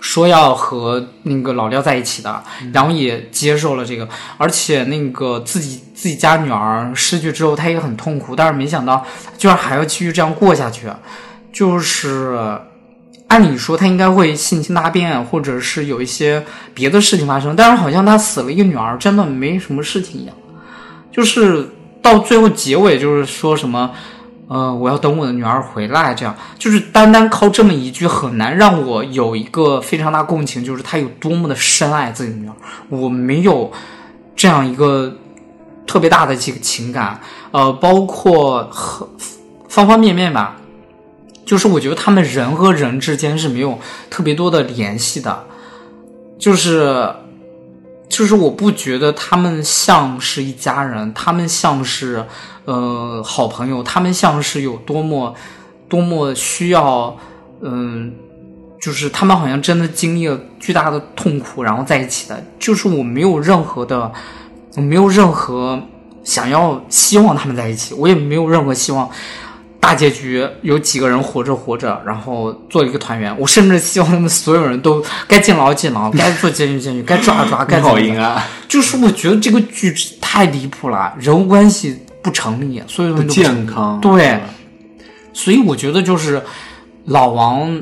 说要和那个老廖在一起的，然后也接受了这个，而且那个自己自己家女儿失去之后，他也很痛苦，但是没想到居然还要继续这样过下去，就是。按理说他应该会性情大变，或者是有一些别的事情发生，但是好像他死了一个女儿，真的没什么事情一样。就是到最后结尾，就是说什么，呃，我要等我的女儿回来，这样就是单单靠这么一句，很难让我有一个非常大共情，就是他有多么的深爱自己的女儿。我没有这样一个特别大的这个情感，呃，包括很方方面面吧。就是我觉得他们人和人之间是没有特别多的联系的，就是，就是我不觉得他们像是一家人，他们像是呃好朋友，他们像是有多么多么需要，嗯、就是他们好像真的经历了巨大的痛苦，然后在一起的，就是我没有任何的，我没有任何想要希望他们在一起，我也没有任何希望。大结局有几个人活着活着，然后做一个团圆。我甚至希望他们所有人都该进牢进牢，该做监狱监狱，该抓抓，该怎么啊，就是我觉得这个剧太离谱了，人物关系不成立，所有东不西都不健康。对，所以我觉得就是老王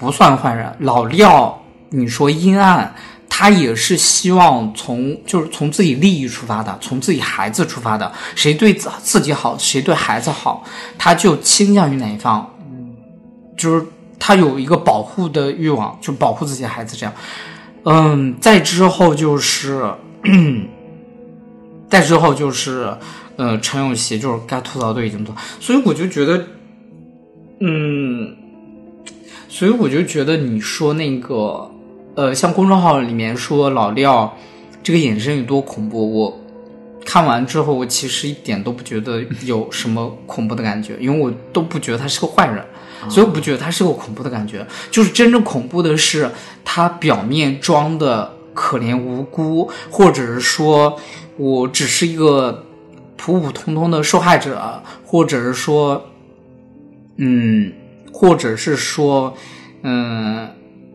不算坏人，老廖你说阴暗，他也是希望从就是从自己利益出发的，从自己孩子出发的，谁对自自己好，谁对孩子好，他就倾向于哪一方，嗯，就是他有一个保护的欲望，就保护自己的孩子这样。嗯，再之后就是，再之后就是，呃，陈永琪就是该吐槽都已经吐槽，所以我就觉得，嗯，所以我就觉得你说那个，呃，像公众号里面说老廖这个眼神有多恐怖，我看完之后，我其实一点都不觉得有什么恐怖的感觉，因为我都不觉得他是个坏人。所以我不觉得他是个恐怖的感觉，就是真正恐怖的是他表面装的可怜无辜，或者是说我只是一个普普通通的受害者，或者是说，嗯，或者是说，嗯，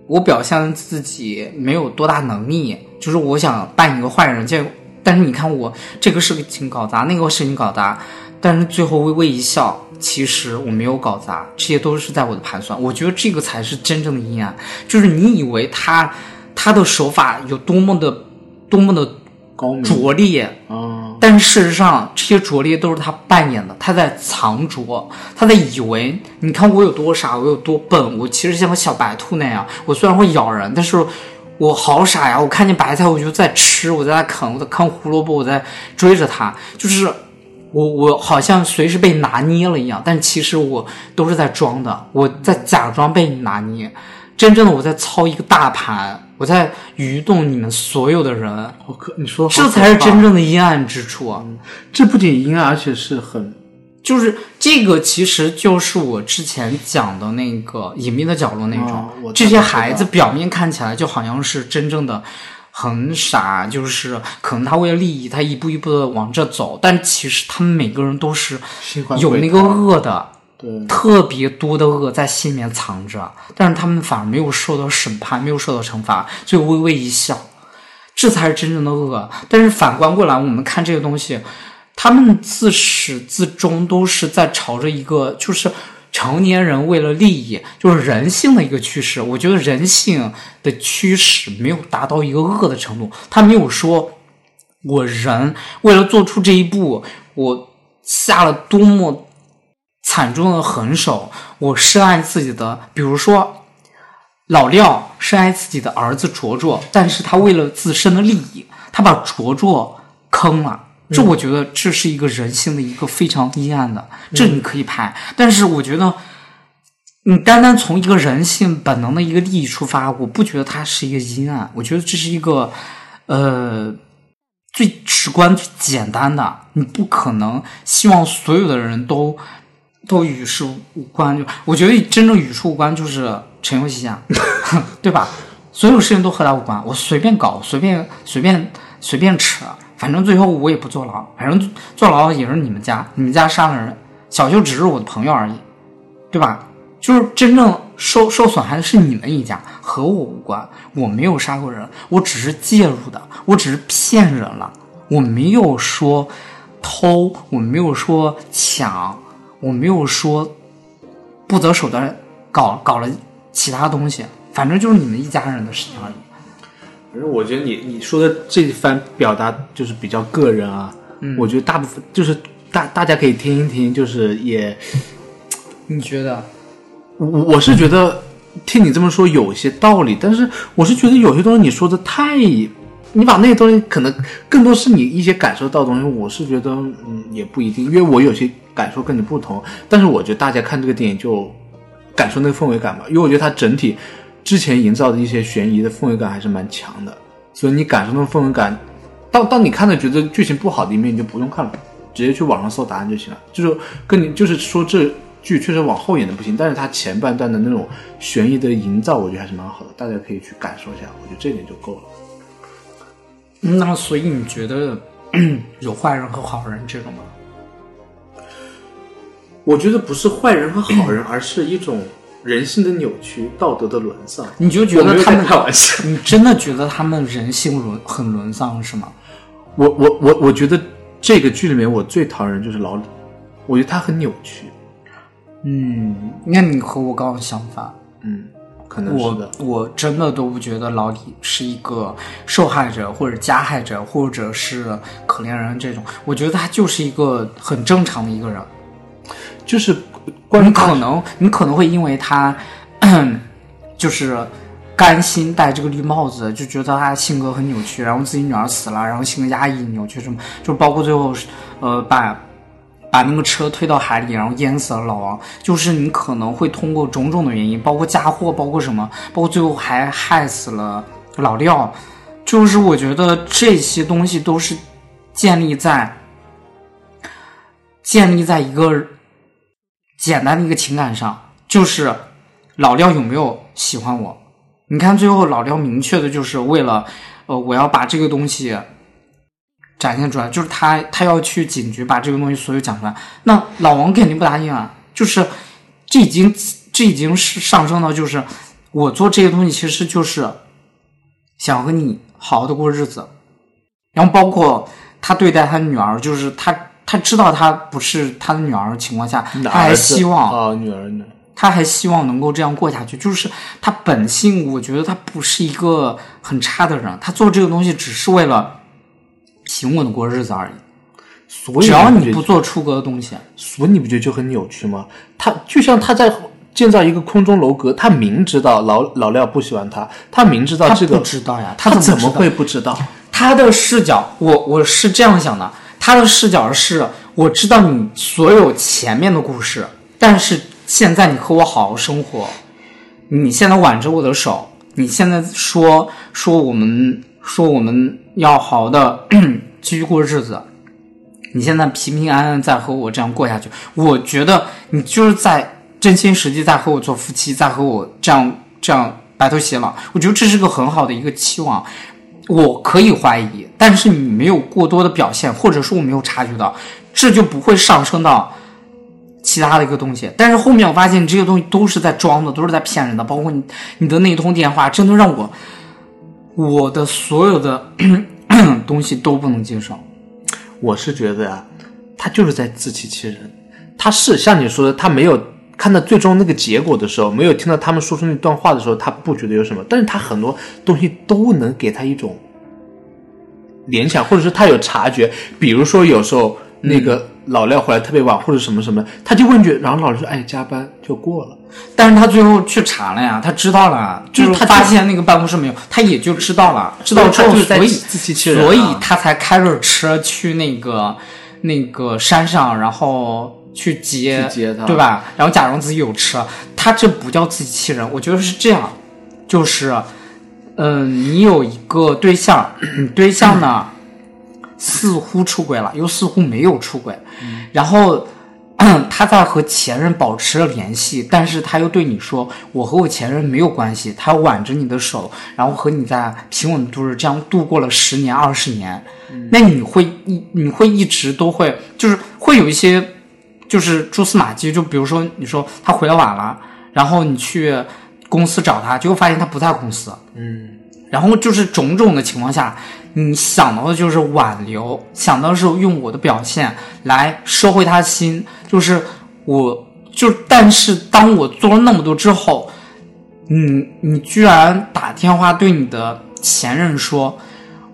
我表现自己没有多大能力，就是我想扮一个坏人，结果但是你看我这个事情搞砸，那个事情搞砸，但是最后微微一笑，其实我没有搞砸，这些都是在我的盘算。我觉得这个才是真正的阴暗，就是你以为他他的手法有多么的多么的高明。拙劣，啊，但事实上，这些拙劣都是他扮演的，他在藏拙，他在以为，你看我有多傻，我有多笨，我其实像个小白兔那样，我虽然会咬人，但是我好傻呀！我看见白菜我就在吃，我在那啃，我在啃胡萝卜，我在追着它，就是我我好像随时被拿捏了一样，但其实我都是在装的，我在假装被你拿捏，真正的我在操一个大盘，我在愚弄你们所有的人。我可，你说这才是真正的阴暗之处啊！这不仅阴暗，而且是很就是这个，其实就是我之前讲的那个隐秘的角落那种。哦这些孩子表面看起来就好像是真正的很傻，就是可能他为了利益，他一步一步的往这走，但其实他们每个人都是有那个恶的，特别多的恶在心里面藏着，但是他们反而没有受到审判，没有受到惩罚，就微微一笑，这才是真正的恶。但是反观过来，我们看这个东西，他们自始至终都是在朝着一个就是成年人为了利益，就是人性的一个趋势。我觉得人性的趋势没有达到一个恶的程度，他没有说我人为了做出这一步，我下了多么惨重的狠手，我深爱自己的，比如说老廖深爱自己的儿子卓卓，但是他为了自身的利益，他把卓卓坑了。这我觉得这是一个人性的一个非常阴暗的，这你可以拍，但是我觉得你单单从一个人性本能的一个利益出发，我不觉得它是一个阴暗，我觉得这是一个呃最直观、最简单的。你不可能希望所有的人都都与世无关，就我觉得真正与世无关就是陈游戏啊，对吧？所有事情都和他无关，我随便搞，随便随便随便扯，反正最后我也不坐牢，反正坐牢也是你们家，你们家杀了人，小舅只是我的朋友而已，对吧？就是真正受受损害的是你们一家，和我无关。我没有杀过人，我只是介入的，我只是骗人了，我没有说偷，我没有说抢，我没有说不择手段搞搞了其他东西，反正就是你们一家人的事情而已。反正我觉得你你说的这一番表达就是比较个人啊，我觉得大部分就是大大家可以听一听，就是也你觉得？我我是觉得听你这么说有些道理，但是我是觉得有些东西你说的太，你把那些东西可能更多是你一些感受到的东西，我是觉得嗯也不一定，因为我有些感受跟你不同，但是我觉得大家看这个电影就感受那个氛围感吧，因为我觉得它整体之前营造的一些悬疑的氛围感还是蛮强的，所以你感受那种氛围感，当当你看了觉得剧情不好的一面，你就不用看了，直接去网上搜答案就行了，就是跟你就是说这。剧确实往后演的不行，但是它前半段的那种悬疑的营造，我觉得还是蛮好的，大家可以去感受一下，我觉得这点就够了。那所以你觉得有坏人和好人这种吗？我觉得不是坏人和好人，而是一种人性的扭曲、道德的沦丧。你就觉得他们开玩笑，你真的觉得他们人性沦很沦丧是吗？我我我我觉得这个剧里面我最讨厌人就是老李，我觉得他很扭曲。嗯，那你和我刚好相反。嗯，可能是我的。我真的都不觉得老李是一个受害者或者加害者或者是可怜人这种，我觉得他就是一个很正常的一个人。就是关你于他可能你可能会因为他 就是甘心戴这个绿帽子，就觉得他性格很扭曲，然后自己女儿死了，然后性格压抑、扭曲什么，就包括最后呃把。把那个车推到海里，然后淹死了老王。就是你可能会通过种种的原因，包括嫁祸，包括什么，包括最后还害死了老廖。就是我觉得这些东西都是建立在建立在一个简单的一个情感上，就是老廖有没有喜欢我？你看最后老廖明确的就是为了，呃，我要把这个东西展现出来，就是他他要去警局把这个东西所有讲出来。那老王肯定不答应啊，就是这已经这已经是上升到就是我做这些东西其实就是想和你好好的过日子，然后包括他对待他女儿，就是他他知道他不是他的女儿的情况下，他还希望啊、女儿呢？他还希望能够这样过下去，就是他本性，我觉得他不是一个很差的人，他做这个东西只是为了平稳的过日子而已。所以只要你不做出格的东西，所以你不觉得就很扭曲吗？他就像他在建造一个空中楼阁，他明知道老老廖不喜欢他，他明知道他不这个，知道呀，他怎么会不知道？他的视角，我我是这样想的，他的视角是我知道你所有前面的故事，但是现在你和我好好生活，你现在挽着我的手，你现在说说我们说我们要好好的 继续过日子，你现在平平安安在和我这样过下去，我觉得你就是在真心实意在和我做夫妻，在和我这样这样白头偕老，我觉得这是个很好的一个期望。我可以怀疑，但是你没有过多的表现，或者说我没有察觉到，这就不会上升到其他的一个东西。但是后面我发现你这些东西都是在装的，都是在骗人的，包括你你的那一通电话，真的让我我的所有的 东西都不能接受。我是觉得呀、他就是在自欺欺人。他是像你说的，他没有看到最终那个结果的时候，没有听到他们说出那段话的时候，他不觉得有什么。但是他很多东西都能给他一种联想，或者是他有察觉。比如说有时候那个老廖回来特别晚，或者什么什么，他就问句，然后老师说：“哎，加班就过了。但是他最后去查了呀，他知道了，就是他发现那个办公室没有，他也就知道了，知道之后，所以自欺欺人啊所以他才开着车去那个那个山上，然后去接去接他对吧？然后假装自己有车，他这不叫自欺欺人，我觉得是这样，就是，嗯、你有一个对象，你对象呢似乎出轨了，又似乎没有出轨，然后。他在和前任保持了联系，但是他又对你说：“我和我前任没有关系。”他挽着你的手，然后和你在平稳度日，这样度过了十年、二十年。那你会一你会一直都会，就是会有一些就是蛛丝马迹，就比如说你说他回来晚了，然后你去公司找他，结果发现他不在公司，嗯，然后就是种种的情况下，你想到的就是挽留，想到的是用我的表现来收回他的心，就是我就，但是当我做了那么多之后，你你居然打电话对你的前任说，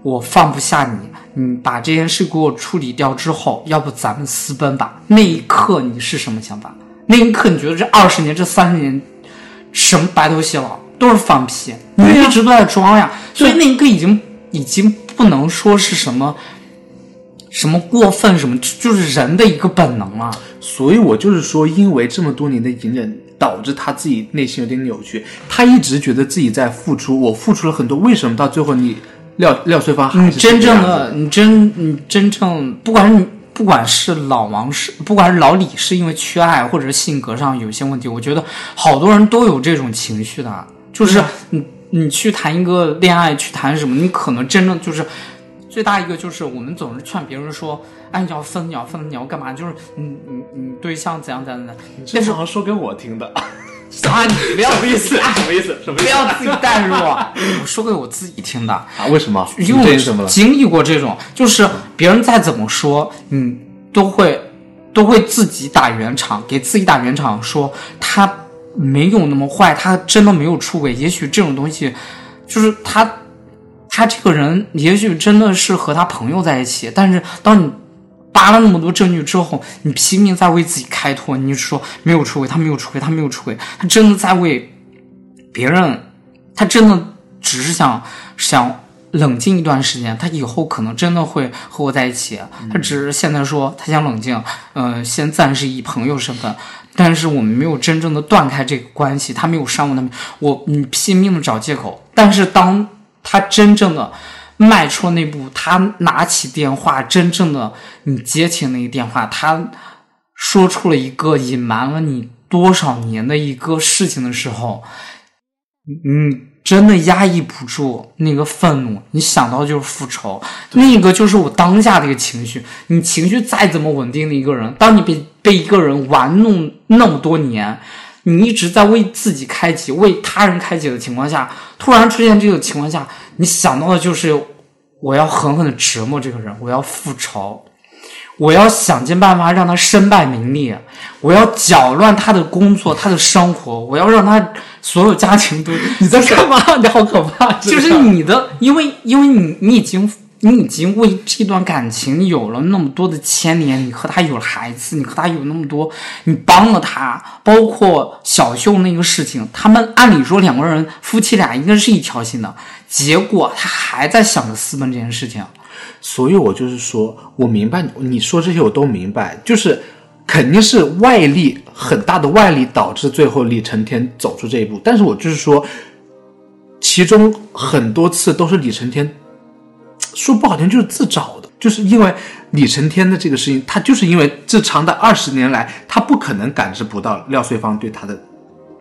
我放不下你，你把这件事给我处理掉之后，要不咱们私奔吧？那一刻你是什么想法？那一刻你觉得这二十年、这三十年，什么白头偕老都是放屁，你一直都在装呀。所以那一刻已经已经不能说是什么什么过分什么，就是人的一个本能了。所以我就是说，因为这么多年的隐忍，导致他自己内心有点扭曲。他一直觉得自己在付出，我付出了很多，为什么到最后你廖廖翠芳还是这真正的，你真你真正，不管是你不管是老王是，不管是老李是因为缺爱，或者是性格上有一些问题，我觉得好多人都有这种情绪的，就是你你去谈一个恋爱，去谈什么，你可能真正就是。最大一个就是我们总是劝别人说，哎，你要分，你要分，你要干嘛？就是你你你对象怎样怎样怎样。这是好像说给我听的，啊，你不要什么意思？什么意思？什么意思？不要自己代入，我说给我自己听的。啊？为什么？因为经历过这种，就是别人再怎么说，你都会都会自己打圆场，给自己打圆场，说他没有那么坏，他真的没有出轨。也许这种东西，就是他他这个人，也许真的是和他朋友在一起，但是当你扒了那么多证据之后，你拼命在为自己开脱，你就说没有出轨，他没有出轨，他没有出轨，他真的在为别人，他真的只是想想冷静一段时间，他以后可能真的会和我在一起。他只是现在说他想冷静，呃，先暂时以朋友身份，但是我们没有真正的断开这个关系，他没有删我，他没我你拼命的找借口，但是当他真正的迈出那步，他拿起电话，真正的你接起那个电话，他说出了一个隐瞒了你多少年的一个事情的时候，你真的压抑不住那个愤怒，你想到就是复仇，那个就是我当下的一个情绪。你情绪再怎么稳定的一个人，当你被被一个人玩弄那么多年，你一直在为自己开启、为他人开启的情况下，突然出现这个情况下，你想到的就是我要狠狠的折磨这个人，我要复仇。我要想尽办法让他身败名裂，我要搅乱他的工作、他的生活，我要让他所有家庭都 你在 干嘛？你好可怕！就是你的，因为因为你你已经你已经为这段感情有了那么多的牵连，你和他有了孩子，你和他有那么多，你帮了他，包括小秀那个事情，他们按理说两个人夫妻俩应该是一条心的，结果他还在想着私奔这件事情。所以我就是说，我明白你说这些，我都明白，就是肯定是外力很大的外力导致最后李承天走出这一步。但是我就是说，其中很多次都是李承天说不好听就是自找的，就是因为李承天的这个事情，他就是因为这长达二十年来，他不可能感知不到廖穗芳对他的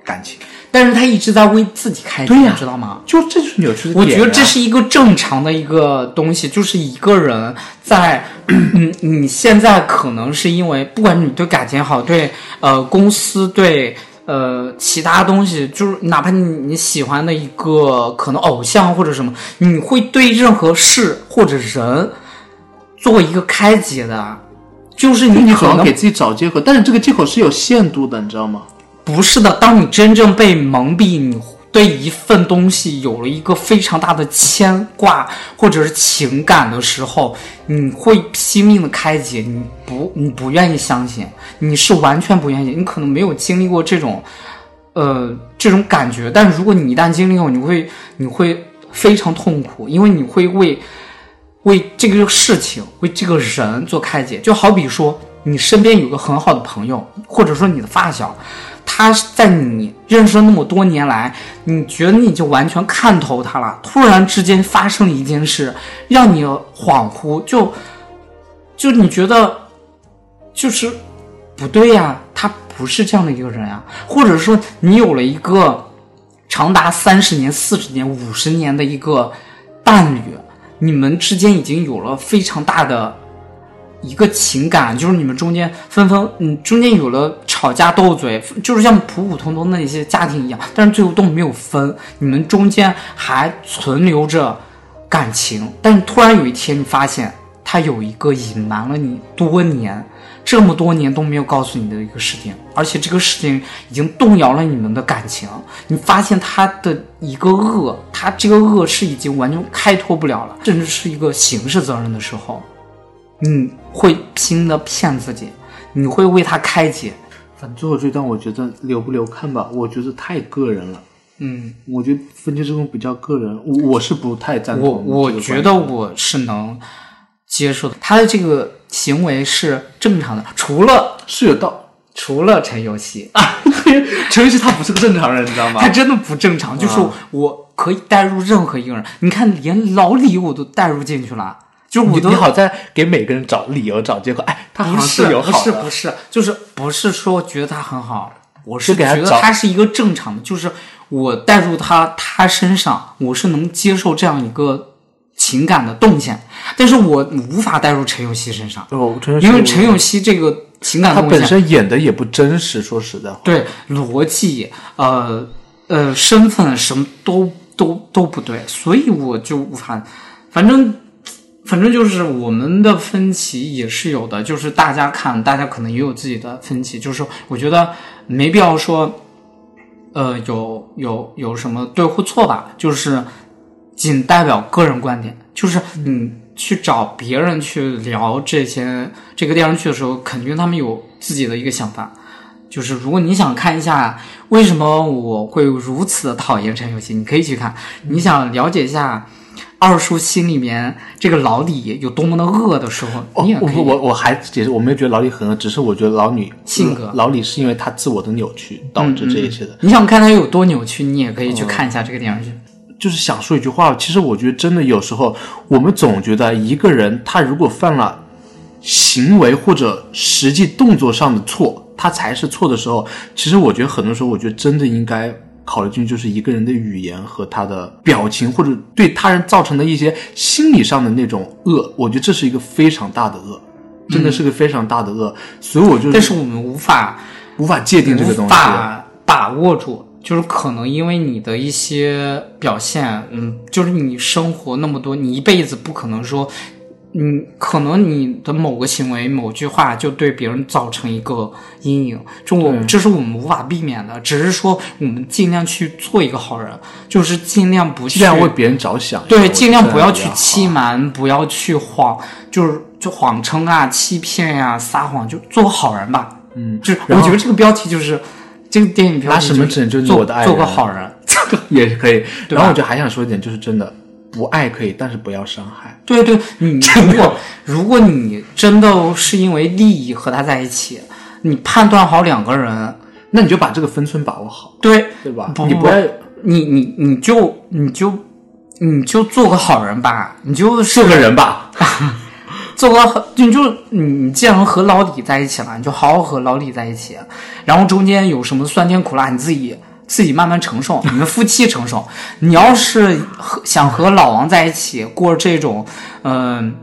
感情，但是他一直在为自己开解，对呀你知道吗？就这就是扭曲的、啊。我觉得这是一个正常的一个东西，就是一个人在，嗯，你现在可能是因为不管你对感情好，对呃公司对呃其他东西，就是哪怕你你喜欢的一个可能偶像或者什么，你会对任何事或者人做一个开解的，就是你你可能给自己找借口，但是这个借口是有限度的，你知道吗？不是的，当你真正被蒙蔽，你对一份东西有了一个非常大的牵挂或者是情感的时候，你会拼命的开解，你不，你不愿意相信，你是完全不愿意，你可能没有经历过这种，呃，这种感觉，但是如果你一旦经历过，你会，你会非常痛苦，因为你会为为这个事情、为这个人做开解，就好比说，你身边有个很好的朋友，或者说你的发小，他在你认识那么多年来，你觉得你就完全看透他了，突然之间发生了一件事，让你恍惚，就就你觉得就是不对呀、他不是这样的一个人呀、或者说你有了一个长达三十年、四十年、五十年的一个伴侣，你们之间已经有了非常大的一个情感，就是你们中间纷纷，嗯，中间有了吵架斗嘴，就是像普普通通的一些家庭一样，但是最后都没有分，你们中间还存留着感情，但是突然有一天你发现他有一个隐瞒了你多年。这么多年都没有告诉你的一个事情，而且这个事情已经动摇了你们的感情。你发现他的一个恶，他这个恶是已经完全开脱不了了，甚至是一个刑事责任的时候，你会拼的骗自己，你会为他开解。反正最后这段我觉得留不留看吧，我觉得太个人了。嗯，我觉得分界这种比较个人，我我是不太赞同我。我觉得我是能接受的，他的这个行为是正常的，除了是有道。除了陈游戏，陈游戏他不是个正常人，你知道吗他？真的不正常，就是我可以带入任何一个人。你看，连老李我都带入进去了，就我都你你好在给每个人找理由、找借口。哎，他好不像是不有好的，是不是，就是不是说觉得他很好，我是觉得他是一个正常的，就是我带入他他身上，我是能接受这样一个情感的动线，但是我无法带入陈永熙身上，因为陈永熙这个情感他本，身演的也不真实，说实在话。对逻辑，呃呃，身份什么都都都不对，所以我就无法，反正反正就是我们的分歧也是有的，就是大家看，大家可能也有自己的分歧，就是我觉得没必要说，呃，有有有什么对或错吧，就是仅代表个人观点，就是你去找别人去聊这些这个电视剧的时候，肯定他们有自己的一个想法。就是如果你想看一下为什么我会如此的讨厌陈友熙，你可以去看。你想了解一下二叔心里面这个老李有多么的恶的时候，哦你也可以。我我我还解释，我没有觉得老李很恶，只是我觉得老女性格老李是因为他自我的扭曲导致这一切的。你想看他有多扭曲，你也可以去看一下这个电视剧。就是想说一句话，其实我觉得真的有时候我们总觉得一个人他如果犯了行为或者实际动作上的错，他才是错的时候，其实我觉得很多时候，我觉得真的应该考虑进去，就是一个人的语言和他的表情，或者对他人造成的一些心理上的那种恶，我觉得这是一个非常大的恶，真的是个非常大的恶，所以我就但是我们无法无法界定这个东无西。法把握住，就是可能因为你的一些表现，嗯，就是你生活那么多，你一辈子不可能说嗯，可能你的某个行为、某句话就对别人造成一个阴影，就我对这是我们无法避免的。只是说我们尽量去做一个好人，就是尽量不去尽量为别人着想。对，尽量不要去欺瞒，不要去谎，就是就谎称啊、欺骗呀、撒谎，就做个好人吧。嗯，就是我觉得这个标题就是这个电影标题拿什么就是拯救你做我的爱做个人好人。也可以。然后我就还想说一点，就是真的不爱可以，但是不要伤害。对对，你如果如果你真的是因为利益和他在一起，你判断好两个人，那你就把这个分寸把握好，对对吧？不你不要你你你就你就你就做个好人吧，你就是做个人吧。做个好，你就你既然和老李在一起了，你就好好和老李在一起，然后中间有什么酸甜苦辣，你自己自己慢慢承受，你们夫妻承受。你要是和想和老王在一起过这种，嗯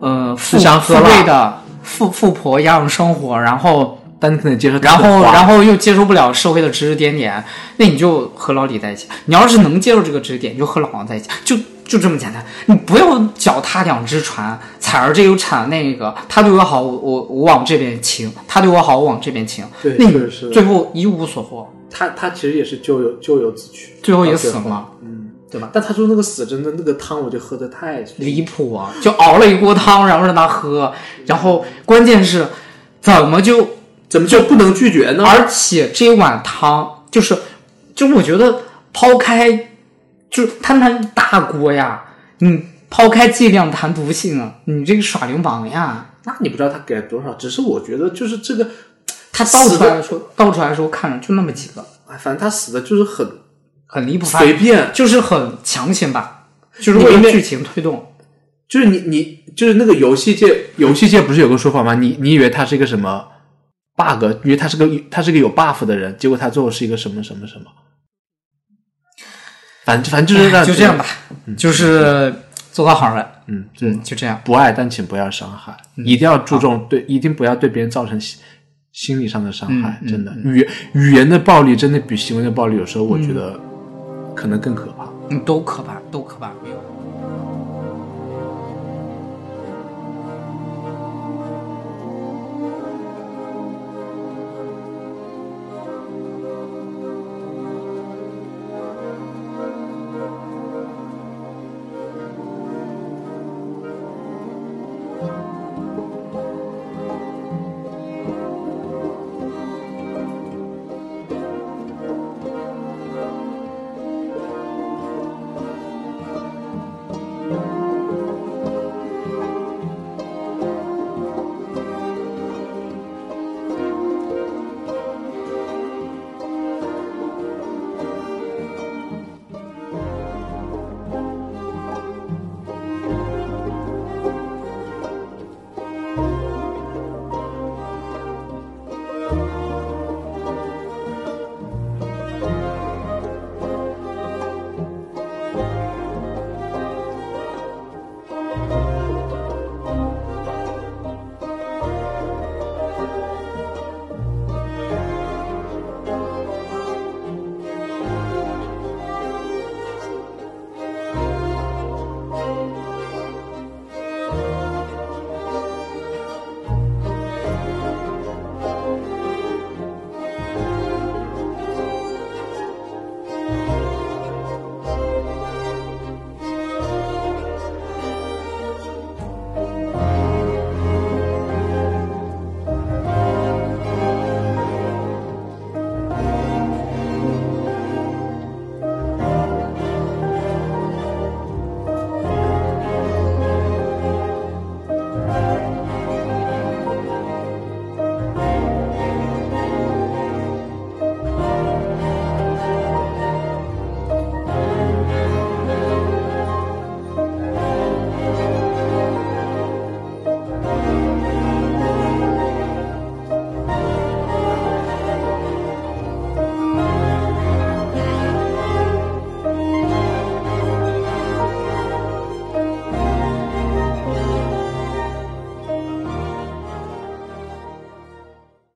呃富吃香富贵的富富婆一样的生活，然后但你可能接受然后后然后又接受不了社会的指指点点，那你就和老李在一起。你要是能接受这个指指点，你就和老王在一起，就就这么简单。你不要脚踏两只船，踩着这个铲那个，他对我好，我我我往这边倾；他对我好，我往这边倾。对那个是最后一无所获，他他其实也是咎由咎由自取，最后也死了，嗯，对吧？但他说那个死真的那个汤，我就喝的太离谱啊！就熬了一锅汤，然后让他喝，然后关键是怎么就怎么就不能拒绝呢？而且这碗汤就是，就我觉得抛开，就是他那大锅呀，你抛开剂量谈毒性啊，你这个耍流氓呀！那你不知道他给了多少，只是我觉得就是这个，他倒出来的时候，倒出来的时候看着就那么几个，哎，反正他死的就是很很离谱，随便，就是很强行吧，就是为了剧情推动。就是你你就是那个游戏界，游戏界不是有个说法吗？你你以为他是一个什么 bug，因为他是个他是个有 buff 的人，结果他最后是一个什么什么什么，反正反正就是让就这样吧，就是做个好人，嗯，嗯，嗯，就这样。不爱但请不要伤害，一定要注重对，一定不要对别人造成心心理上的伤害。真的，语语言的暴力真的比行为的暴力有时候我觉得可能更可怕。嗯，都可怕，都可怕，没有。